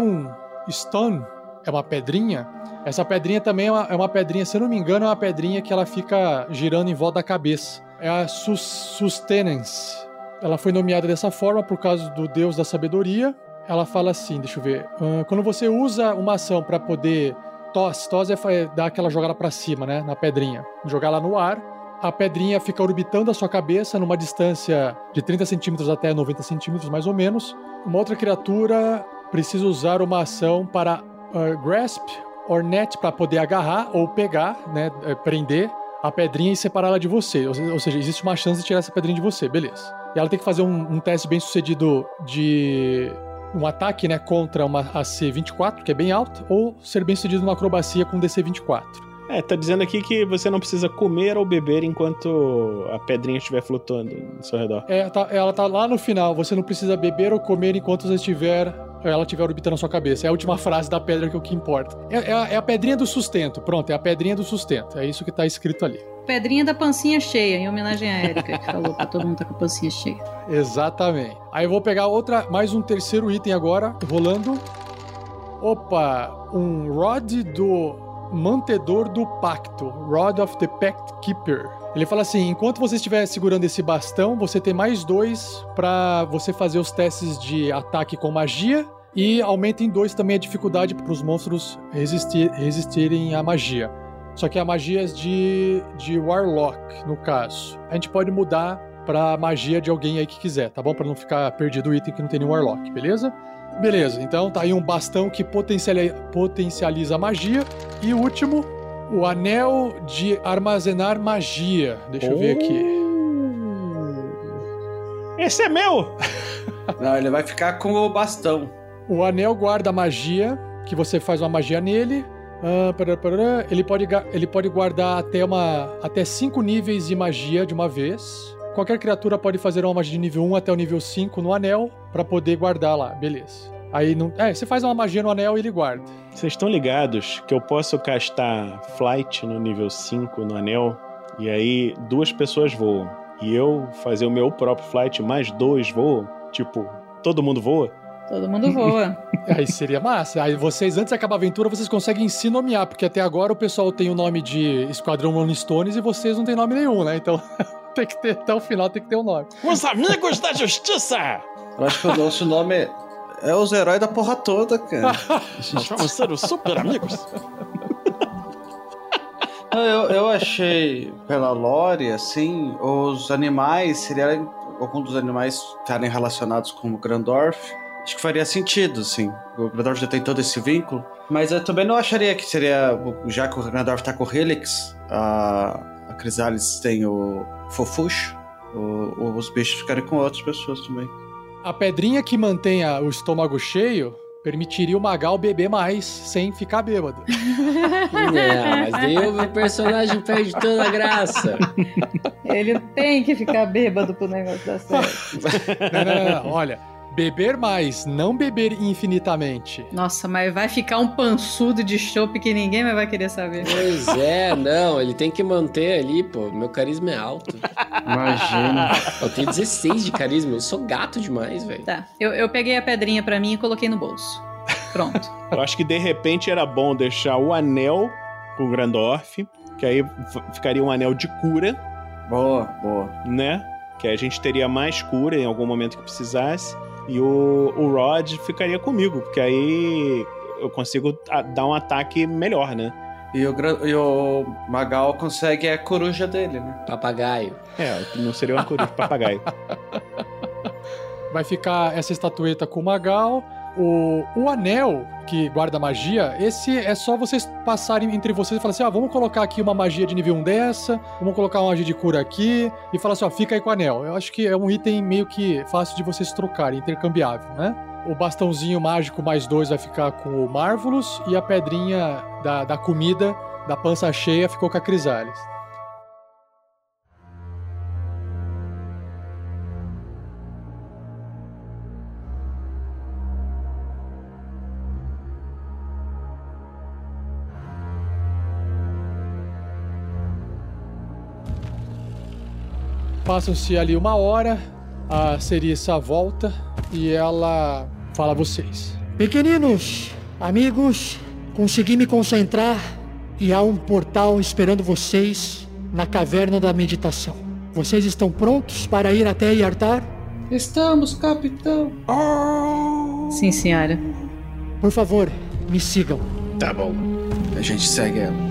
Speaker 1: Um stone é uma pedrinha. Essa pedrinha também é uma, é uma pedrinha, se eu não me engano, é uma pedrinha que ela fica girando em volta da cabeça. É a sus sustenance. Ela foi nomeada dessa forma por causa do deus da sabedoria. Ela fala assim, deixa eu ver. quando você usa uma ação para poder tosse, tosse é é dar aquela jogada para cima, né, na pedrinha, jogar ela no ar. A pedrinha fica orbitando a sua cabeça numa distância de 30 centímetros até 90 centímetros, mais ou menos. Uma outra criatura precisa usar uma ação para ah, grasp or net para poder agarrar ou pegar, né, eh, prender a pedrinha e separá-la de você. Ou seja, existe uma chance de tirar essa pedrinha de você, beleza. E ela tem que fazer um, um teste bem sucedido de um ataque, né, contra uma AC 24, que é bem alto, ou ser bem sucedido numa acrobacia com DC 24.
Speaker 5: É, tá dizendo aqui que você não precisa comer ou beber enquanto a pedrinha estiver flutuando no seu redor.
Speaker 1: É, tá- ela tá lá no final. Você não precisa beber ou comer enquanto você estiver, ela estiver orbitando a sua cabeça. É a última frase da pedra que é o que importa. É, é a, é a pedrinha do sustento. Pronto, é a pedrinha do sustento. É isso que tá escrito ali.
Speaker 6: Pedrinha da pancinha cheia, em homenagem à Erika, que falou pra todo mundo tá com a pancinha cheia.
Speaker 1: Exatamente. Aí eu vou pegar outra, mais um terceiro item agora, rolando. Opa, um Rod do Mantedor do Pacto, Rod of the Pact Keeper. Ele fala assim: enquanto você estiver segurando esse bastão, você tem mais dois pra você fazer os testes de ataque com magia e aumenta em dois também a dificuldade para os monstros resistir- resistirem à magia. Só que a magia é de, de Warlock, no caso. A gente pode mudar pra magia de alguém aí que quiser, tá bom? Pra não ficar perdido o item que não tem nenhum Warlock, beleza? Beleza, então tá aí um bastão que potenciali- potencializa a magia. E o último, o anel de armazenar magia. Deixa eu ver aqui.
Speaker 5: Esse é meu!
Speaker 3: Não, ele vai ficar com o bastão.
Speaker 1: O anel guarda magia, que você faz uma magia nele. Ah, ele, pode, ele pode guardar até, uma, até cinco níveis de magia de uma vez. Qualquer criatura pode fazer uma magia de nível 1 até o nível 5 no anel pra poder guardar lá, beleza. Aí não. É, você faz uma magia no anel e ele guarda.
Speaker 5: Vocês estão ligados que eu posso castar Flight no nível 5 no anel e aí duas pessoas voam. E eu fazer o meu próprio Flight mais dois voam? Tipo, todo mundo voa?
Speaker 6: Todo mundo voa.
Speaker 1: Aí seria massa. Aí vocês, antes de acabar a aventura, vocês conseguem se nomear, porque até agora o pessoal tem o nome de Esquadrão Rolling Stones e vocês não tem nome nenhum, né? Então tem que ter, até o final tem que ter um nome.
Speaker 5: Os amigos da justiça!
Speaker 3: Eu acho que o nosso nome é, os heróis da porra toda, cara.
Speaker 5: Nós vamos ser os super amigos.
Speaker 3: Eu, eu achei, pela lore, assim, os animais, seria algum dos animais estarem relacionados com o Grandorf, acho que faria sentido, assim. O Grandorf já tem todo esse vínculo. Mas eu também não acharia que seria, já que o Grandorf tá com o Helix, a, a Crisalis tem o Fofuxo, o- os bichos ficarem com outras pessoas também.
Speaker 1: A pedrinha que mantém o estômago cheio permitiria o Magal beber mais sem ficar bêbado.
Speaker 4: É, mas daí o personagem perde toda a graça.
Speaker 6: Ele tem que ficar bêbado pro negócio dar certo.
Speaker 1: Não, não, não, não. Olha, beber mais, não beber infinitamente.
Speaker 6: Nossa, mas vai ficar um pançudo de chopp que ninguém mais vai querer saber.
Speaker 4: Pois é, não, ele tem que manter ali, pô. Meu carisma é alto.
Speaker 3: Imagina.
Speaker 4: Eu tenho 16 de carisma, eu sou gato demais, velho.
Speaker 6: Tá, eu, eu peguei a pedrinha pra mim e coloquei no bolso. Pronto.
Speaker 5: Eu acho que de repente era bom deixar o anel com o Grandorf, que aí ficaria um anel de cura,
Speaker 3: Boa, boa.
Speaker 5: né? Que aí a gente teria mais cura em algum momento que precisasse. E o, o Rod ficaria comigo, porque aí eu consigo a- dar um ataque melhor, né?
Speaker 3: E o, e o Magal consegue a coruja dele, né?
Speaker 4: Papagaio.
Speaker 5: É, não seria uma coruja papagaio.
Speaker 1: Vai ficar essa estatueta com o Magal. O, o anel que guarda magia, esse é só vocês passarem entre vocês e falar assim: ah, vamos colocar aqui uma magia de nível 1 dessa, vamos colocar uma magia de cura aqui, e falar assim: ó, fica aí com o anel. Eu acho que é um item meio que fácil de vocês trocarem, intercambiável, né? O bastãozinho mágico mais dois vai ficar com o Marvelous, e a pedrinha da, da comida, da pança cheia, ficou com a Crisales. Passam-se ali uma hora, a Cerissa volta e ela fala a vocês.
Speaker 8: Pequeninos, amigos, consegui me concentrar e há um portal esperando vocês na caverna da meditação. Vocês estão prontos para ir até Yartar?
Speaker 3: Estamos, capitão.
Speaker 6: Sim, senhora.
Speaker 8: Por favor, me sigam.
Speaker 11: Tá bom.
Speaker 3: A gente segue ela.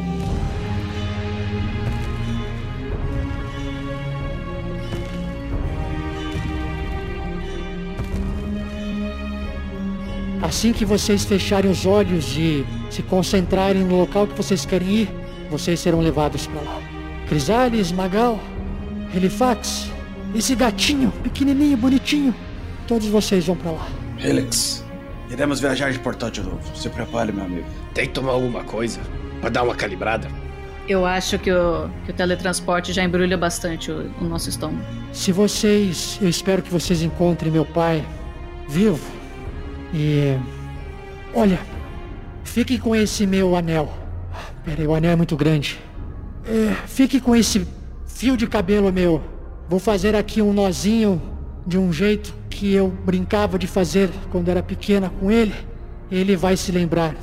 Speaker 8: Assim que vocês fecharem os olhos e se concentrarem no local que vocês querem ir, vocês serão levados para lá. Crisales, Magal, Helifax, esse gatinho pequenininho, bonitinho, todos vocês vão para lá.
Speaker 3: Helix, iremos viajar de portal de novo. Se prepare, meu amigo.
Speaker 11: Tem que tomar alguma coisa pra dar uma calibrada.
Speaker 6: Eu acho que o, que o teletransporte já embrulha bastante o, o nosso estômago.
Speaker 8: Se vocês, eu espero que vocês encontrem meu pai vivo. E olha, fique com esse meu anel. Pera aí, o anel é muito grande. É, fique com esse fio de cabelo meu. Vou fazer aqui um nozinho de um jeito que eu brincava de fazer quando era pequena com ele. Ele vai se lembrar.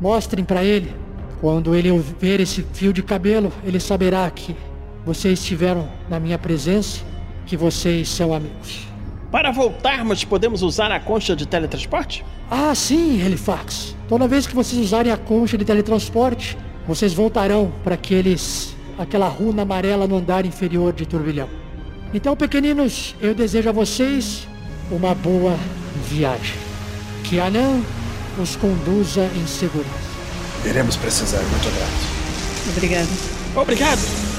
Speaker 8: Mostrem para ele. Quando ele ver esse fio de cabelo, ele saberá que vocês estiveram na minha presença, que vocês são amigos.
Speaker 5: Para voltarmos, podemos usar a concha de teletransporte?
Speaker 8: Ah, sim, Helifax. Toda vez que vocês usarem a concha de teletransporte, vocês voltarão para aqueles aquela runa amarela no andar inferior de turbilhão. Então, pequeninos, eu desejo a vocês uma boa viagem. Que Anã os conduza em segurança.
Speaker 3: Iremos precisar, muito grato.
Speaker 6: Obrigada.
Speaker 5: Obrigado!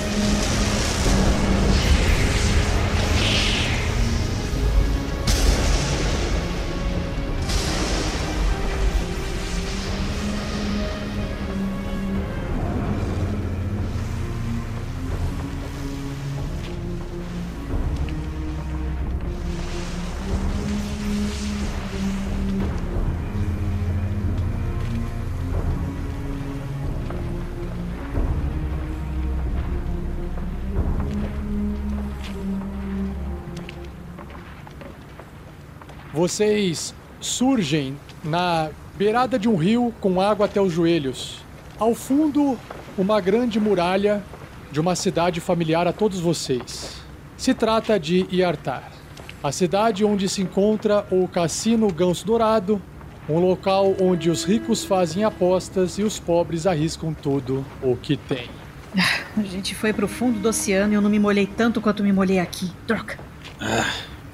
Speaker 1: Vocês surgem na beirada de um rio com água até os joelhos. Ao fundo, uma grande muralha de uma cidade familiar a todos vocês. Se trata de Iartar, a cidade onde se encontra o Cassino Ganso Dourado, um local onde os ricos fazem apostas e os pobres arriscam tudo o que têm.
Speaker 6: A gente foi pro fundo do oceano e eu não me molhei tanto quanto me molhei aqui. Troca.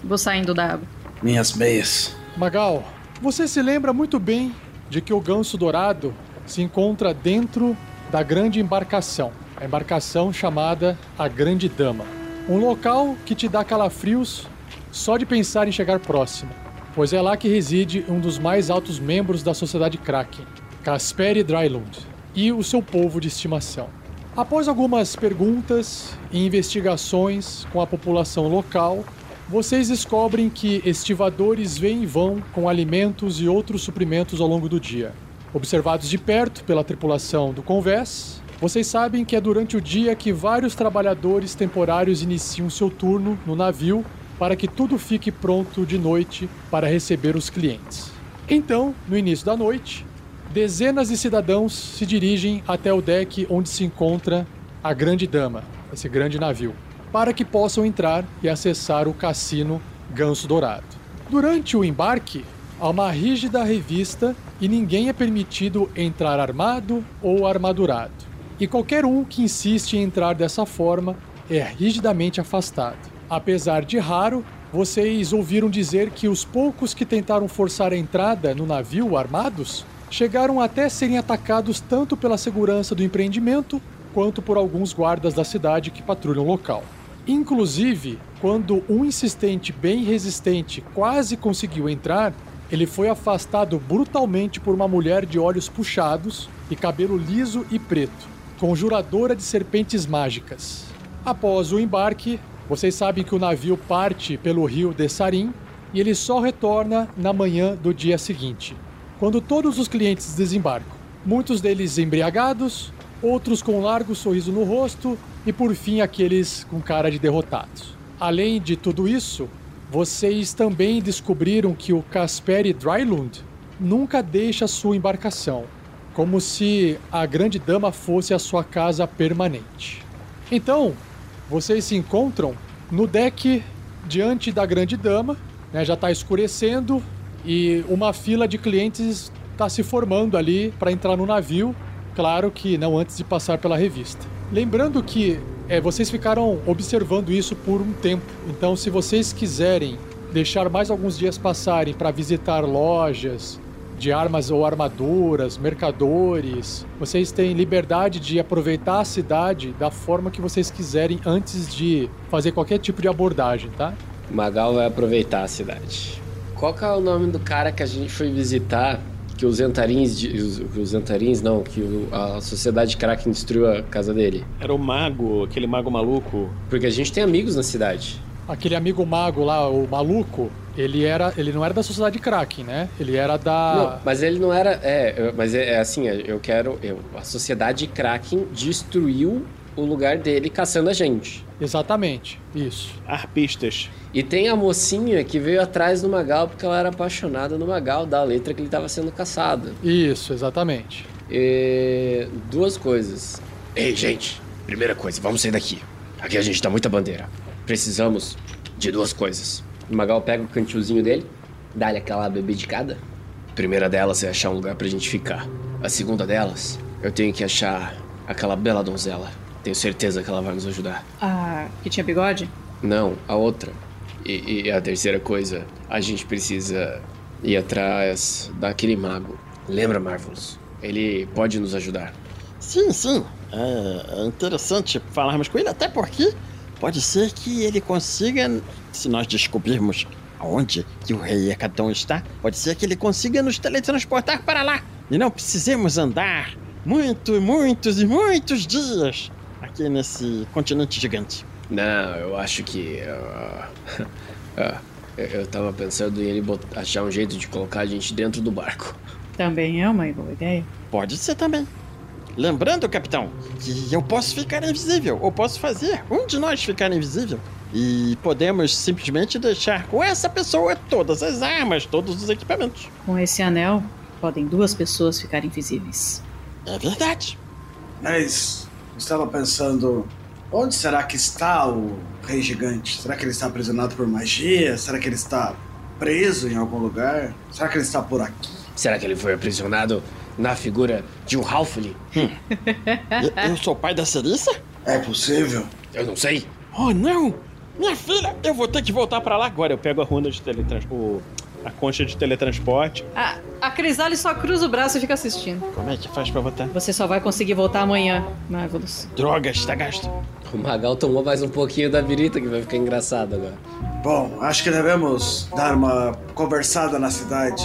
Speaker 6: Vou saindo da água.
Speaker 3: Minhas meias.
Speaker 1: Magal, você se lembra muito bem de que o Ganso Dourado se encontra dentro da grande embarcação, a embarcação chamada a Grande Dama. Um local que te dá calafrios só de pensar em chegar próximo, pois é lá que reside um dos mais altos membros da sociedade Kraken, Kasperi Drylund, e o seu povo de estimação. Após algumas perguntas e investigações com a população local, vocês descobrem que estivadores vêm e vão com alimentos e outros suprimentos ao longo do dia. Observados de perto pela tripulação do Convés, vocês sabem que é durante o dia que vários trabalhadores temporários iniciam seu turno no navio para que tudo fique pronto de noite para receber os clientes. Então, no início da noite, dezenas de cidadãos se dirigem até o deck onde se encontra a Grande Dama, esse grande navio. Para que possam entrar e acessar o cassino Ganso Dourado. Durante o embarque, há uma rígida revista e ninguém é permitido entrar armado ou armadurado. E qualquer um que insiste em entrar dessa forma é rigidamente afastado. Apesar de raro, vocês ouviram dizer que os poucos que tentaram forçar a entrada no navio armados chegaram até serem atacados tanto pela segurança do empreendimento quanto por alguns guardas da cidade que patrulham o local. Inclusive, quando um insistente bem resistente quase conseguiu entrar, ele foi afastado brutalmente por uma mulher de olhos puxados e cabelo liso e preto, conjuradora de serpentes mágicas. Após o embarque, vocês sabem que o navio parte pelo rio de Sarim e ele só retorna na manhã do dia seguinte, quando todos os clientes desembarcam. Muitos deles embriagados, outros com um largo sorriso no rosto e por fim aqueles com cara de derrotados. Além de tudo isso, vocês também descobriram que o Kasperi Drylund nunca deixa sua embarcação, como se a Grande Dama fosse a sua casa permanente. Então, vocês se encontram no deck diante da Grande Dama, né, já está escurecendo e uma fila de clientes está se formando ali para entrar no navio Claro que não antes de passar pela revista. Lembrando que é, vocês ficaram observando isso por um tempo, então se vocês quiserem deixar mais alguns dias passarem para visitar lojas de armas ou armaduras, mercadores, vocês têm liberdade de aproveitar a cidade da forma que vocês quiserem antes de fazer qualquer tipo de abordagem, tá?
Speaker 4: Magal vai aproveitar a cidade. Qual que é o nome do cara que a gente foi visitar que os Antarins, os, os Antarins não, que o, a sociedade Kraken destruiu a casa dele.
Speaker 5: Era o mago, aquele mago maluco.
Speaker 4: Porque a gente tem amigos na cidade.
Speaker 1: Aquele amigo mago lá, o maluco, ele era, ele não era da sociedade Kraken, né? Ele era da.
Speaker 4: Não, mas ele não era, é, mas é, é assim, eu quero, eu, a sociedade Kraken destruiu o lugar dele caçando a gente.
Speaker 1: Exatamente, isso.
Speaker 5: Arpistas.
Speaker 4: E tem a mocinha que veio atrás do Magal porque ela era apaixonada no Magal, da letra que ele estava sendo caçado.
Speaker 1: Isso, exatamente.
Speaker 4: E... Duas coisas.
Speaker 11: Ei, gente, primeira coisa, vamos sair daqui. Aqui a gente tá muita bandeira. Precisamos de duas coisas.
Speaker 4: O Magal pega o cantilzinho dele, dá-lhe aquela bebedicada.
Speaker 11: primeira delas é achar um lugar pra gente ficar. A segunda delas, eu tenho que achar aquela bela donzela. Tenho certeza que ela vai nos ajudar.
Speaker 6: Ah, que tinha bigode?
Speaker 11: Não, a outra. E, e a terceira coisa, a gente precisa ir atrás daquele mago. Lembra, Marvelous? Ele pode nos ajudar.
Speaker 10: Sim, sim. É, é interessante falarmos com ele, até porque pode ser que ele consiga, se nós descobrirmos aonde que o rei Hecatão está, pode ser que ele consiga nos teletransportar para lá. E não precisemos andar muitos, muitos e muitos dias aqui nesse continente gigante.
Speaker 11: Não, eu acho que. Uh, uh, eu tava pensando em ele botar, achar um jeito de colocar a gente dentro do barco.
Speaker 6: Também é uma boa ideia.
Speaker 10: Pode ser também. Lembrando, capitão, que eu posso ficar invisível, ou posso fazer um de nós ficar invisível. E podemos simplesmente deixar com essa pessoa todas as armas, todos os equipamentos.
Speaker 6: Com esse anel, podem duas pessoas ficar invisíveis.
Speaker 10: É verdade.
Speaker 3: Mas estava pensando, onde será que está o rei gigante? Será que ele está aprisionado por magia? Será que ele está preso em algum lugar? Será que ele está por aqui?
Speaker 11: Será que ele foi aprisionado na figura de um Halfling?
Speaker 10: Hum. eu, eu sou o pai da Cerissa?
Speaker 3: É possível.
Speaker 11: Eu não sei.
Speaker 10: Oh, não! Minha filha, eu vou ter que voltar para lá agora.
Speaker 5: Eu pego a runda de teletransporte. A concha de teletransporte.
Speaker 6: A, a Crisale só cruza o braço e fica assistindo.
Speaker 5: Como é que faz pra voltar?
Speaker 6: Você só vai conseguir voltar amanhã, Marvelous.
Speaker 5: Droga, está gasto.
Speaker 4: O Magal tomou mais um pouquinho da birita que vai ficar engraçado agora.
Speaker 3: Bom, acho que devemos dar uma conversada na cidade.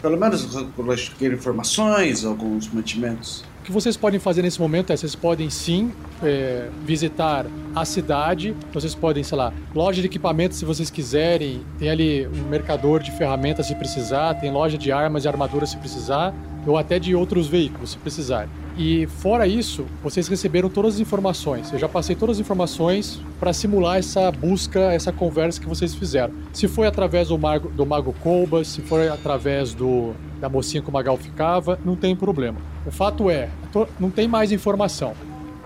Speaker 3: Pelo menos conseguir informações, alguns mantimentos.
Speaker 1: Que vocês podem fazer nesse momento é, vocês podem sim é, visitar a cidade, vocês podem, sei lá, loja de equipamentos se vocês quiserem, tem ali um mercador de ferramentas se precisar, tem loja de armas e armaduras se precisar, ou até de outros veículos se precisar. E fora isso, vocês receberam todas as informações. Eu já passei todas as informações para simular essa busca, essa conversa que vocês fizeram. Se foi através do Mago, do Mago Colbas, se foi através do, da mocinha que o Magal ficava, não tem problema. O fato é, não tem mais informação.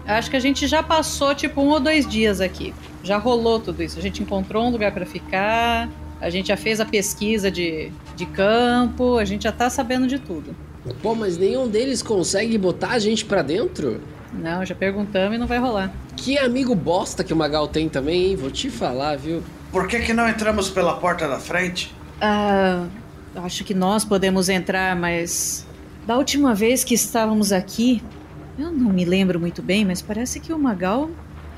Speaker 6: Acho que a gente já passou tipo um ou dois dias aqui. já rolou tudo isso. A gente encontrou um lugar para ficar, a gente já fez a pesquisa de, de campo, a gente já tá sabendo de tudo.
Speaker 4: Pô, mas nenhum deles consegue botar a gente pra dentro?
Speaker 6: Não, já perguntamos e não vai rolar.
Speaker 4: Que amigo bosta que o Magal tem também, hein? Vou te falar, viu?
Speaker 3: Por que, que não entramos pela porta da frente?
Speaker 6: Ah, acho que nós podemos entrar, mas da última vez que estávamos aqui, eu não me lembro muito bem, mas parece que o Magal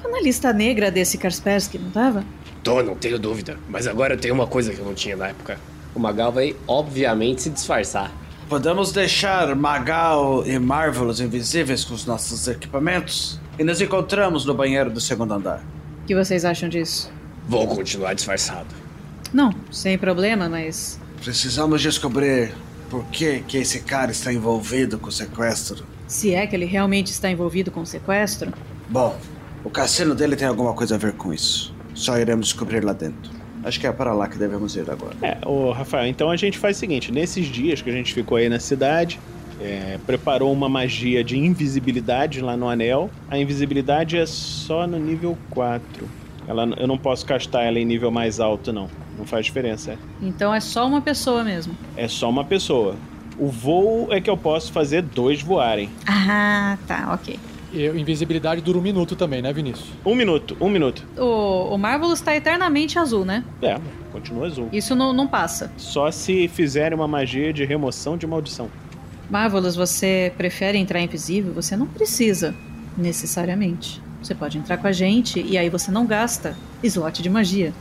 Speaker 6: tá na lista negra desse Kaspersky, não tava?
Speaker 11: Tô, não tenho dúvida. Mas agora tem uma coisa que eu não tinha na época.
Speaker 4: O Magal vai, obviamente, se disfarçar.
Speaker 3: Podemos deixar Magal e Marvelous invisíveis com os nossos equipamentos? E nos encontramos no banheiro do segundo andar.
Speaker 6: O que vocês acham disso?
Speaker 11: Vou continuar disfarçado.
Speaker 6: Não, sem problema, mas
Speaker 3: Precisamos descobrir por que, que esse cara está envolvido com o sequestro.
Speaker 6: se é que ele realmente está envolvido com o sequestro,
Speaker 3: Bom, o cassino dele tem alguma coisa a ver com isso. Só iremos descobrir lá dentro. Acho que é para lá que devemos ir agora.
Speaker 5: É, ô Rafael, então a gente faz o seguinte: nesses dias que a gente ficou aí na cidade, é, preparou uma magia de invisibilidade lá no anel. A invisibilidade é só no nível 4. Ela, eu não posso castar ela em nível mais alto, não. Não faz diferença. É,
Speaker 6: então é só uma pessoa mesmo.
Speaker 5: é só uma pessoa. O voo é que eu posso fazer dois voarem.
Speaker 6: Ah, tá, ok.
Speaker 1: E invisibilidade dura um minuto também, né, Vinícius?
Speaker 5: Um minuto, um minuto.
Speaker 6: O, o Marvelous tá eternamente azul, né?
Speaker 5: É, continua azul.
Speaker 6: Isso não, não passa.
Speaker 5: Só se fizerem uma magia de remoção de maldição.
Speaker 6: Marvelous, você prefere entrar invisível? Você não precisa, necessariamente. Você pode entrar com a gente e aí você não gasta slot de magia.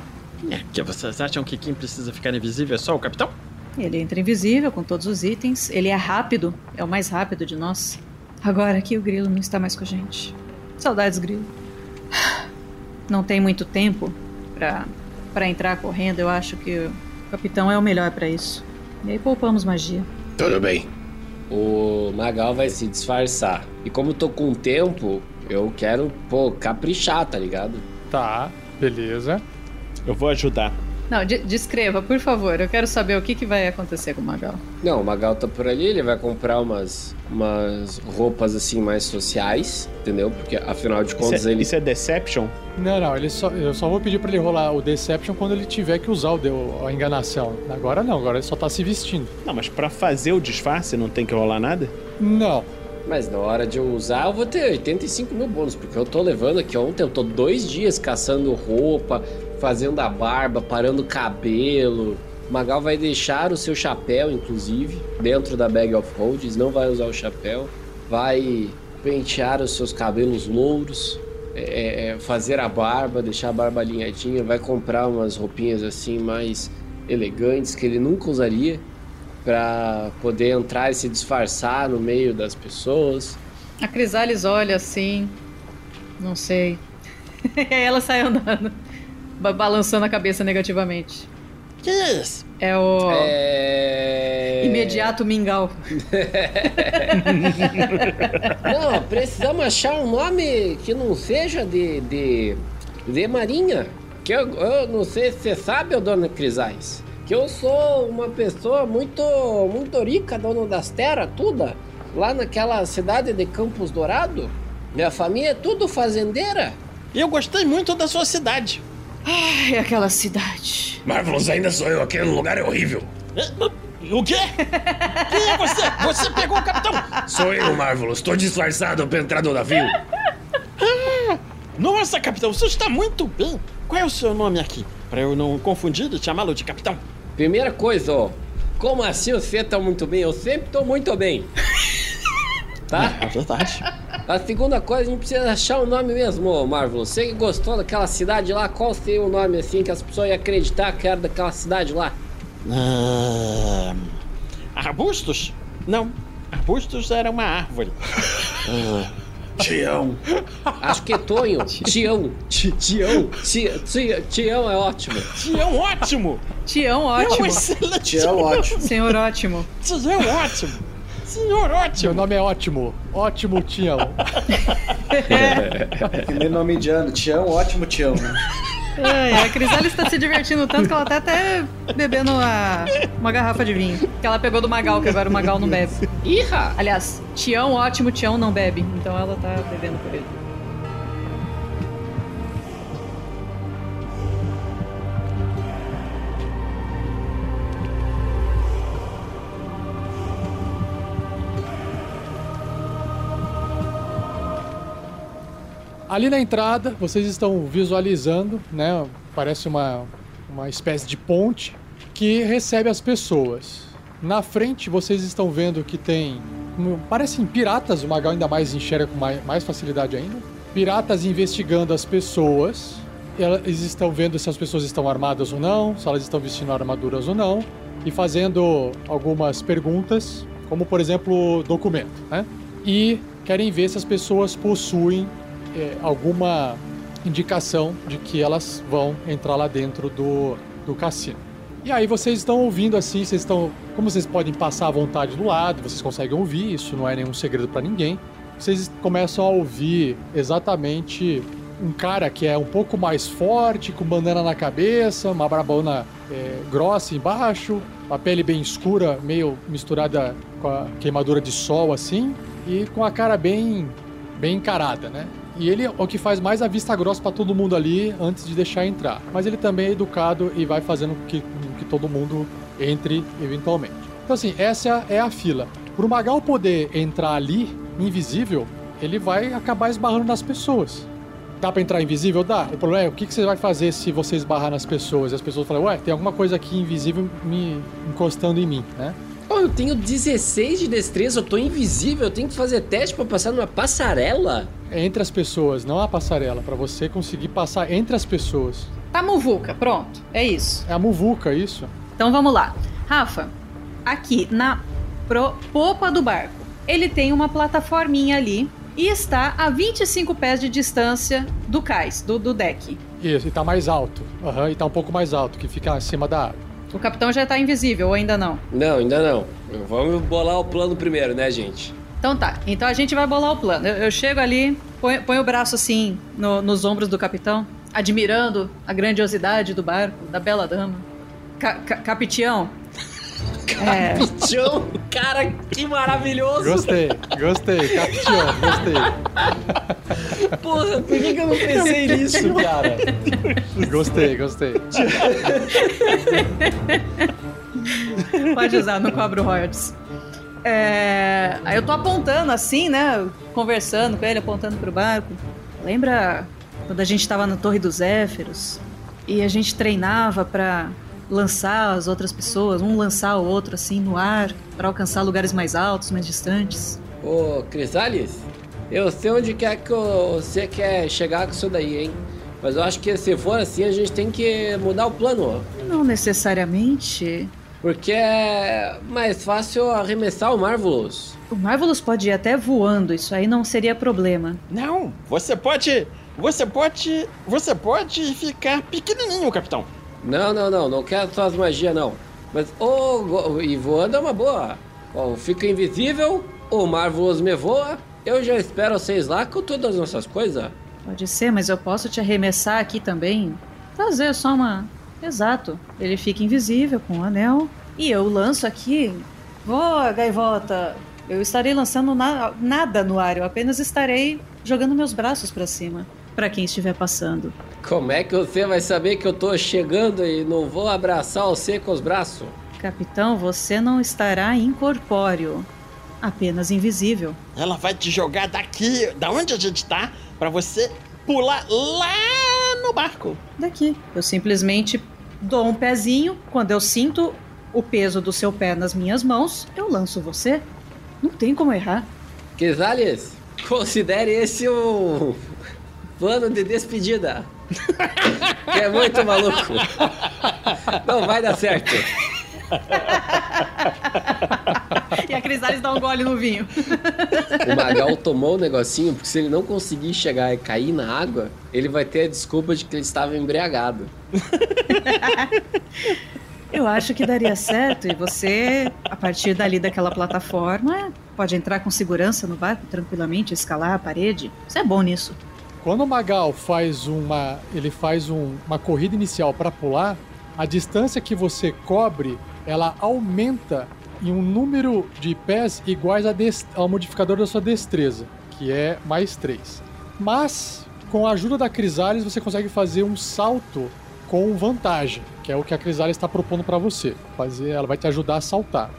Speaker 10: É, que vocês acham que quem precisa ficar invisível é só o capitão?
Speaker 6: Ele entra invisível com todos os itens. Ele é rápido, é o mais rápido de nós. Agora que o Grilo não está mais com a gente. Saudades, Grilo. Não tem muito tempo pra, pra entrar correndo. Eu acho que o capitão é o melhor pra isso. E aí poupamos magia.
Speaker 11: Tudo bem.
Speaker 4: O Magal vai se disfarçar. E como eu tô com tempo, eu quero, pô, caprichar, tá ligado?
Speaker 1: Tá, beleza.
Speaker 5: Eu vou ajudar.
Speaker 6: Não, de- descreva, por favor. Eu quero saber o que, que vai acontecer com o Magal.
Speaker 4: Não, o Magal tá por ali, ele vai comprar umas, umas roupas assim mais sociais, entendeu? Porque afinal de contas
Speaker 5: Isso é,
Speaker 4: ele.
Speaker 5: isso é Deception?
Speaker 1: Não, não, ele só, eu só vou pedir pra ele rolar o Deception quando ele tiver que usar o de- a enganação. Agora não, agora ele só tá se vestindo.
Speaker 5: Não, mas pra fazer o disfarce não tem que rolar nada?
Speaker 1: Não.
Speaker 4: Mas na hora de eu usar, eu vou ter 85 mil bônus, porque eu tô levando aqui ontem, eu tô dois dias caçando roupa, fazendo a barba, parando o cabelo. Magal vai deixar o seu chapéu, inclusive, dentro da Bag of Holds, não vai usar o chapéu, vai pentear os seus cabelos louros, é, é, fazer a barba, deixar a barba alinhadinha, vai comprar umas roupinhas assim mais elegantes que ele nunca usaria pra poder entrar e se disfarçar no meio das pessoas.
Speaker 6: A Crisales olha assim. Não sei. ela sai andando, balançando a cabeça negativamente.
Speaker 10: Que isso?
Speaker 6: É o
Speaker 4: É...
Speaker 6: imediato mingau.
Speaker 4: Não, precisamos achar um nome que não seja de, de, de marinha. Que eu, eu não sei se você sabe, dona Crisais, que eu sou uma pessoa muito, muito rica, dono das terras, tudo. Lá naquela cidade de Campos Dourado. Minha família é tudo fazendeira.
Speaker 10: E eu gostei muito da sua cidade.
Speaker 6: Ai, aquela cidade.
Speaker 11: Marvelous, ainda sou eu. Aquele lugar é horrível.
Speaker 10: O quê? Quem é você? Você pegou o capitão?
Speaker 11: Sou eu, Marvelous. Tô disfarçado pra entrar no navio.
Speaker 10: Nossa, capitão, você está muito bem. Qual é o seu nome aqui? Pra eu não confundir e chamá-lo de capitão.
Speaker 4: Primeira coisa, ó. Como assim você tá muito bem? Eu sempre tô muito bem. Tá?
Speaker 10: É verdade.
Speaker 4: A segunda coisa, a gente precisa achar o nome mesmo, Marvel. Você que gostou daquela cidade lá, qual seria o nome assim que as pessoas iam acreditar que era daquela cidade lá?
Speaker 10: Ah, arbustos? Não. Arbustos era uma árvore. Ah,
Speaker 3: Tião.
Speaker 4: Acho que é Tonho. Tião. Ti- Tião. Ti- ti- Tião é ótimo.
Speaker 10: Tião ótimo!
Speaker 6: Tião
Speaker 10: É um
Speaker 6: ótimo.
Speaker 10: excelente
Speaker 3: Tião ótimo.
Speaker 6: Senhor ótimo.
Speaker 10: Tião ótimo! Senhor
Speaker 1: Seu
Speaker 10: ótimo!
Speaker 1: nome é ótimo. Ótimo, Tião.
Speaker 3: Que nem nome indiano. Tião, ótimo Tião, né?
Speaker 6: Ai, a Crisales está se divertindo tanto que ela tá até bebendo a- uma garrafa de vinho. Que ela pegou do Magal, que agora o Magal não bebe.
Speaker 4: Irra!
Speaker 6: Aliás, Tião ótimo, Tião não bebe. Então ela tá bebendo por ele.
Speaker 1: Ali na entrada, vocês estão visualizando, né? Parece uma, uma espécie de ponte que recebe as pessoas. Na frente, vocês estão vendo que tem. Parecem piratas, o Magal ainda mais enxerga com mais, mais facilidade ainda. Piratas investigando as pessoas. Eles estão vendo se as pessoas estão armadas ou não, se elas estão vestindo armaduras ou não, e fazendo algumas perguntas, como por exemplo, documento, né? E querem ver se as pessoas possuem é, alguma indicação de que elas vão entrar lá dentro do, do cassino. E aí vocês estão ouvindo assim, vocês estão. Como vocês podem passar à vontade do lado, vocês conseguem ouvir, isso não é nenhum segredo para ninguém. Vocês começam a ouvir exatamente um cara que é um pouco mais forte, com bandana na cabeça, uma brabona é, grossa embaixo, a pele bem escura, meio misturada com a queimadura de sol assim, e com a cara bem bem encarada, né? E ele é o que faz mais a vista grossa pra todo mundo ali antes de deixar entrar. Mas ele também é educado e vai fazendo com que, que todo mundo entre eventualmente. Então assim, essa é a fila. Pro Magal poder entrar ali, invisível, ele vai acabar esbarrando nas pessoas. Dá pra entrar invisível? Dá. O problema é o que, que você vai fazer se você esbarrar nas pessoas? E as pessoas falam, ué, tem alguma coisa aqui invisível me encostando em mim, né?
Speaker 4: Oh, eu tenho 16 de destreza, eu tô invisível, eu tenho que fazer teste pra passar numa passarela?
Speaker 1: É entre as pessoas, não a passarela, pra você conseguir passar entre as pessoas.
Speaker 6: Tá muvuca, pronto. É isso.
Speaker 1: É a muvuca, isso.
Speaker 6: Então vamos lá. Rafa, aqui na pro- popa do barco, ele tem uma plataforminha ali e está a 25 pés de distância do cais, do, do deck.
Speaker 1: Isso, e tá mais alto. Aham, e tá um pouco mais alto, que fica acima da água.
Speaker 6: O capitão já tá invisível ou ainda não?
Speaker 4: Não, ainda não. Vamos bolar o plano primeiro, né, gente?
Speaker 6: Então tá, então a gente vai bolar o plano. Eu, eu chego ali, ponho, ponho o braço assim no- nos ombros do capitão, admirando a grandiosidade do barco, da bela dama. Ca ca capitão. É,
Speaker 4: Capitão, cara, que maravilhoso!
Speaker 1: Gostei, gostei, capitão, gostei.
Speaker 4: Porra, por que, que eu não pensei nisso, cara?
Speaker 1: Gostei, gostei.
Speaker 6: Pode usar, não cobro royalties. É, aí eu tô apontando assim, né? Conversando com ele, apontando pro barco. Lembra quando a gente tava na Torre dos Zéfiros e a gente treinava pra lançar as outras pessoas, um lançar o outro assim no ar, pra alcançar lugares mais altos, mais distantes?
Speaker 4: Ô, Crisales, eu sei onde quer que você quer chegar com isso daí, hein? Mas eu acho que se for assim, a gente tem que mudar o plano.
Speaker 6: Não necessariamente.
Speaker 4: Porque é mais fácil arremessar o Marvelous.
Speaker 6: O Marvelous pode ir até voando, isso aí não seria problema.
Speaker 10: Não, você pode. Você pode. Você pode ficar pequenininho, capitão.
Speaker 4: Não, não, não, não quero suas magias, não. Mas, go- e voando é uma boa. Ó, fica invisível, o Marvelous me voa, eu já espero vocês lá com todas as nossas coisas.
Speaker 6: Pode ser, mas eu posso te arremessar aqui também. Fazer só uma. Exato. Ele fica invisível com o anel. E eu lanço aqui. Voa, gaivota! Eu estarei lançando na- nada no ar, eu apenas estarei jogando meus braços pra cima. Pra quem estiver passando.
Speaker 4: Como é que você vai saber que eu tô chegando e não vou abraçar você com os braços?
Speaker 6: Capitão, você não estará incorpóreo. Apenas invisível.
Speaker 10: Ela vai te jogar daqui, da onde a gente tá, pra você pular lá no barco.
Speaker 6: Daqui. Eu simplesmente dou um pezinho. Quando eu sinto o peso do seu pé nas minhas mãos, eu lanço você. Não tem como errar.
Speaker 4: Crisales, considere esse o plano de despedida. que é muito maluco. Não vai dar certo.
Speaker 6: E a Crisales dá um gole no vinho.
Speaker 4: O Magal tomou o negocinho, porque se ele não conseguir chegar e cair na água, ele vai ter a desculpa de que ele estava embriagado.
Speaker 6: Eu acho que daria certo e você, a partir dali daquela plataforma, pode entrar com segurança no barco tranquilamente, escalar a parede. Você é bom nisso.
Speaker 1: Quando o Magal faz uma, ele faz um- uma corrida inicial para pular, a distância que você cobre, ela aumenta em um número de pés iguais ao modificador da sua destreza, que é mais 3. Mas com a ajuda da Crisales você consegue fazer um salto com vantagem, que é o que a Crisales está propondo para você. Fazer, ela vai te ajudar a saltar.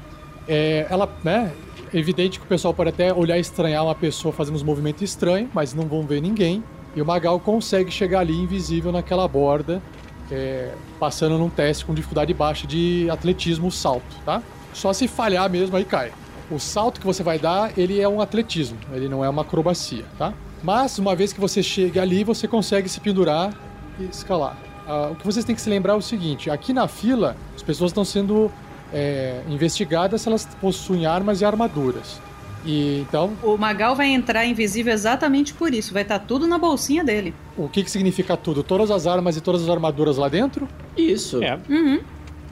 Speaker 1: É, ela, né? Evidente que o pessoal pode até olhar estranhar uma pessoa fazendo uns movimentos estranhos, mas não vão ver ninguém. E o Magal consegue chegar ali invisível naquela borda, é, passando num teste com dificuldade baixa de atletismo salto, tá? Só se falhar mesmo aí cai. O salto que você vai dar, ele é um atletismo, ele não é uma acrobacia, tá? Mas uma vez que você chega ali, você consegue se pendurar e escalar. Ah, o que vocês têm que se lembrar é o seguinte: aqui na fila, as pessoas estão sendo é, investigadas se elas possuem armas e armaduras. E então,
Speaker 6: O Magal vai entrar invisível exatamente por isso. Vai estar tudo na bolsinha dele.
Speaker 1: o que, que significa tudo? Todas as armas e todas as armaduras lá dentro?
Speaker 4: Isso.
Speaker 5: É.
Speaker 6: Uhum.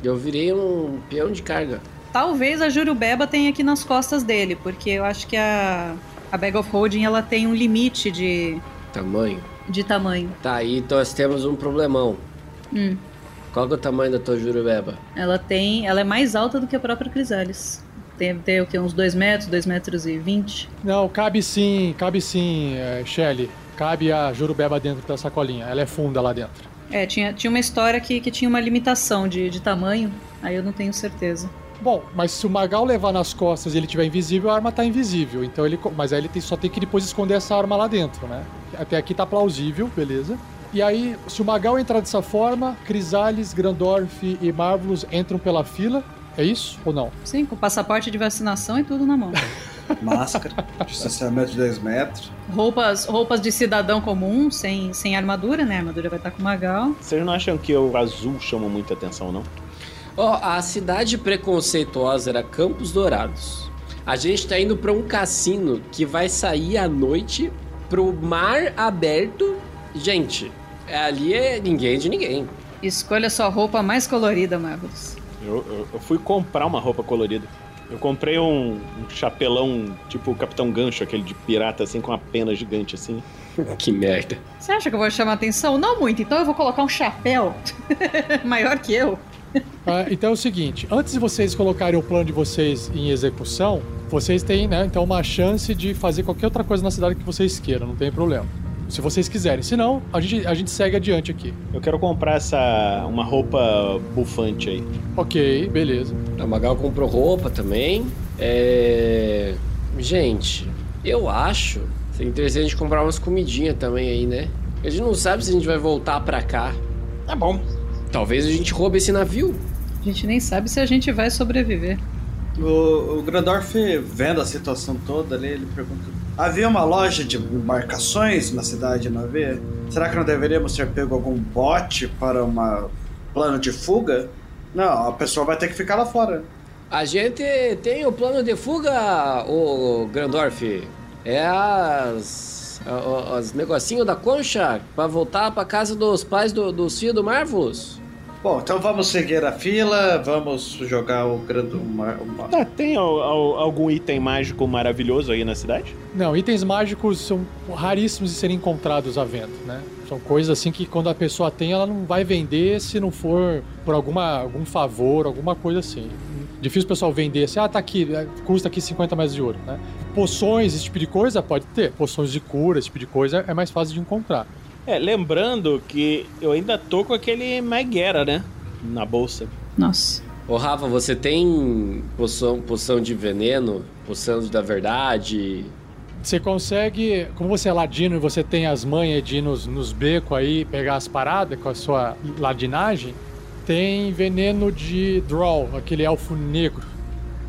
Speaker 4: Eu virei um peão de carga.
Speaker 6: Talvez a Jurubeba tenha aqui nas costas dele, porque eu acho que a, a Bag of Holding ela tem um limite de,
Speaker 4: Tamanho.
Speaker 6: de tamanho.
Speaker 4: Tá, aí nós temos um problemão.
Speaker 6: Hum.
Speaker 4: Qual que é o tamanho da tua jurubeba?
Speaker 6: Ela tem. Ela é mais alta do que a própria Crisales. Tem, tem o quê? Uns 2 metros, 2 metros e 20.
Speaker 1: Não, cabe sim, cabe sim, é, Shelly. Cabe a Jurubeba dentro da sacolinha. Ela é funda lá dentro.
Speaker 6: É, tinha, tinha uma história que, que tinha uma limitação de, de tamanho, aí eu não tenho certeza.
Speaker 1: Bom, mas se o Magal levar nas costas e ele tiver invisível, a arma tá invisível. Então ele. Mas aí ele tem- só tem que depois esconder essa arma lá dentro, né? Até aqui tá plausível, beleza? E aí, se o Magal entrar dessa forma, Crisales, Grandorf e Marvelous entram pela fila. É isso ou não?
Speaker 6: Sim, com passaporte de vacinação e tudo na mão.
Speaker 3: Máscara, distanciamento de 2 metros.
Speaker 6: roupas, roupas de cidadão comum, sem, sem armadura, né? A armadura vai estar com o Magal.
Speaker 5: Vocês não acham que o azul chama muita atenção, não?
Speaker 4: Ó, a cidade preconceituosa era Campos Dourados. A gente tá indo pra um cassino que vai sair à noite pro mar aberto. Gente, ali é ninguém de ninguém.
Speaker 6: Escolha sua roupa mais colorida, Marvelous.
Speaker 5: Eu, eu- eu fui comprar uma roupa colorida. Eu comprei um, um chapelão tipo o Capitão Gancho, aquele de pirata, assim, com uma pena gigante, assim.
Speaker 4: que merda.
Speaker 6: Você acha que eu vou chamar atenção? Não muito, então eu vou colocar um chapéu maior que eu.
Speaker 1: Ah, então é o seguinte, antes de vocês colocarem o plano de vocês em execução, vocês têm, né, então uma chance de fazer qualquer outra coisa na cidade que vocês queiram, não tem problema. Se vocês quiserem, se não, a gente, a gente segue adiante aqui.
Speaker 5: Eu quero comprar essa. uma roupa bufante aí.
Speaker 1: Ok, beleza.
Speaker 4: A Magal comprou roupa também. É. Gente, eu acho. Seria interessante a gente comprar umas comidinhas também aí, né? A gente não sabe se a gente vai voltar pra cá.
Speaker 5: Tá bom.
Speaker 4: Talvez a gente roube esse navio.
Speaker 6: A gente nem sabe se a gente vai sobreviver.
Speaker 3: O, o Grandorf, vendo a situação toda ali, ele pergunta: Havia uma loja de embarcações na cidade, não havia? Será que não deveríamos ter pego algum bote para um plano de fuga? Não, a pessoa vai ter que ficar lá fora.
Speaker 4: A gente tem o plano de fuga, o Grandorf. É as. Os negocinhos da concha pra voltar pra casa dos pais do, dos filhos do Marvelous.
Speaker 3: Bom, então vamos seguir a fila, vamos jogar o grande. Uma, uma-
Speaker 5: Ah, tem al- al- algum item mágico maravilhoso aí na cidade?
Speaker 1: Não, itens mágicos são raríssimos de serem encontrados à venda, né? São coisas assim que quando a pessoa tem, ela não vai vender se não for por alguma, algum favor, alguma coisa assim. Difícil o pessoal vender assim, ah, tá aqui, é, custa aqui 50 mais de ouro, né? Poções, esse tipo de coisa, pode ter. Poções de cura, esse tipo de coisa é mais fácil de encontrar.
Speaker 5: É, lembrando que eu ainda tô com aquele Maguera, né? Na bolsa.
Speaker 6: Nossa.
Speaker 4: Ô Rafa, você tem poção, poção de veneno? Poção da verdade?
Speaker 1: Você consegue, como você é ladino e você tem as manhas de ir nos, nos becos aí, pegar as paradas com a sua ladinagem, tem veneno de Draw, aquele elfo negro.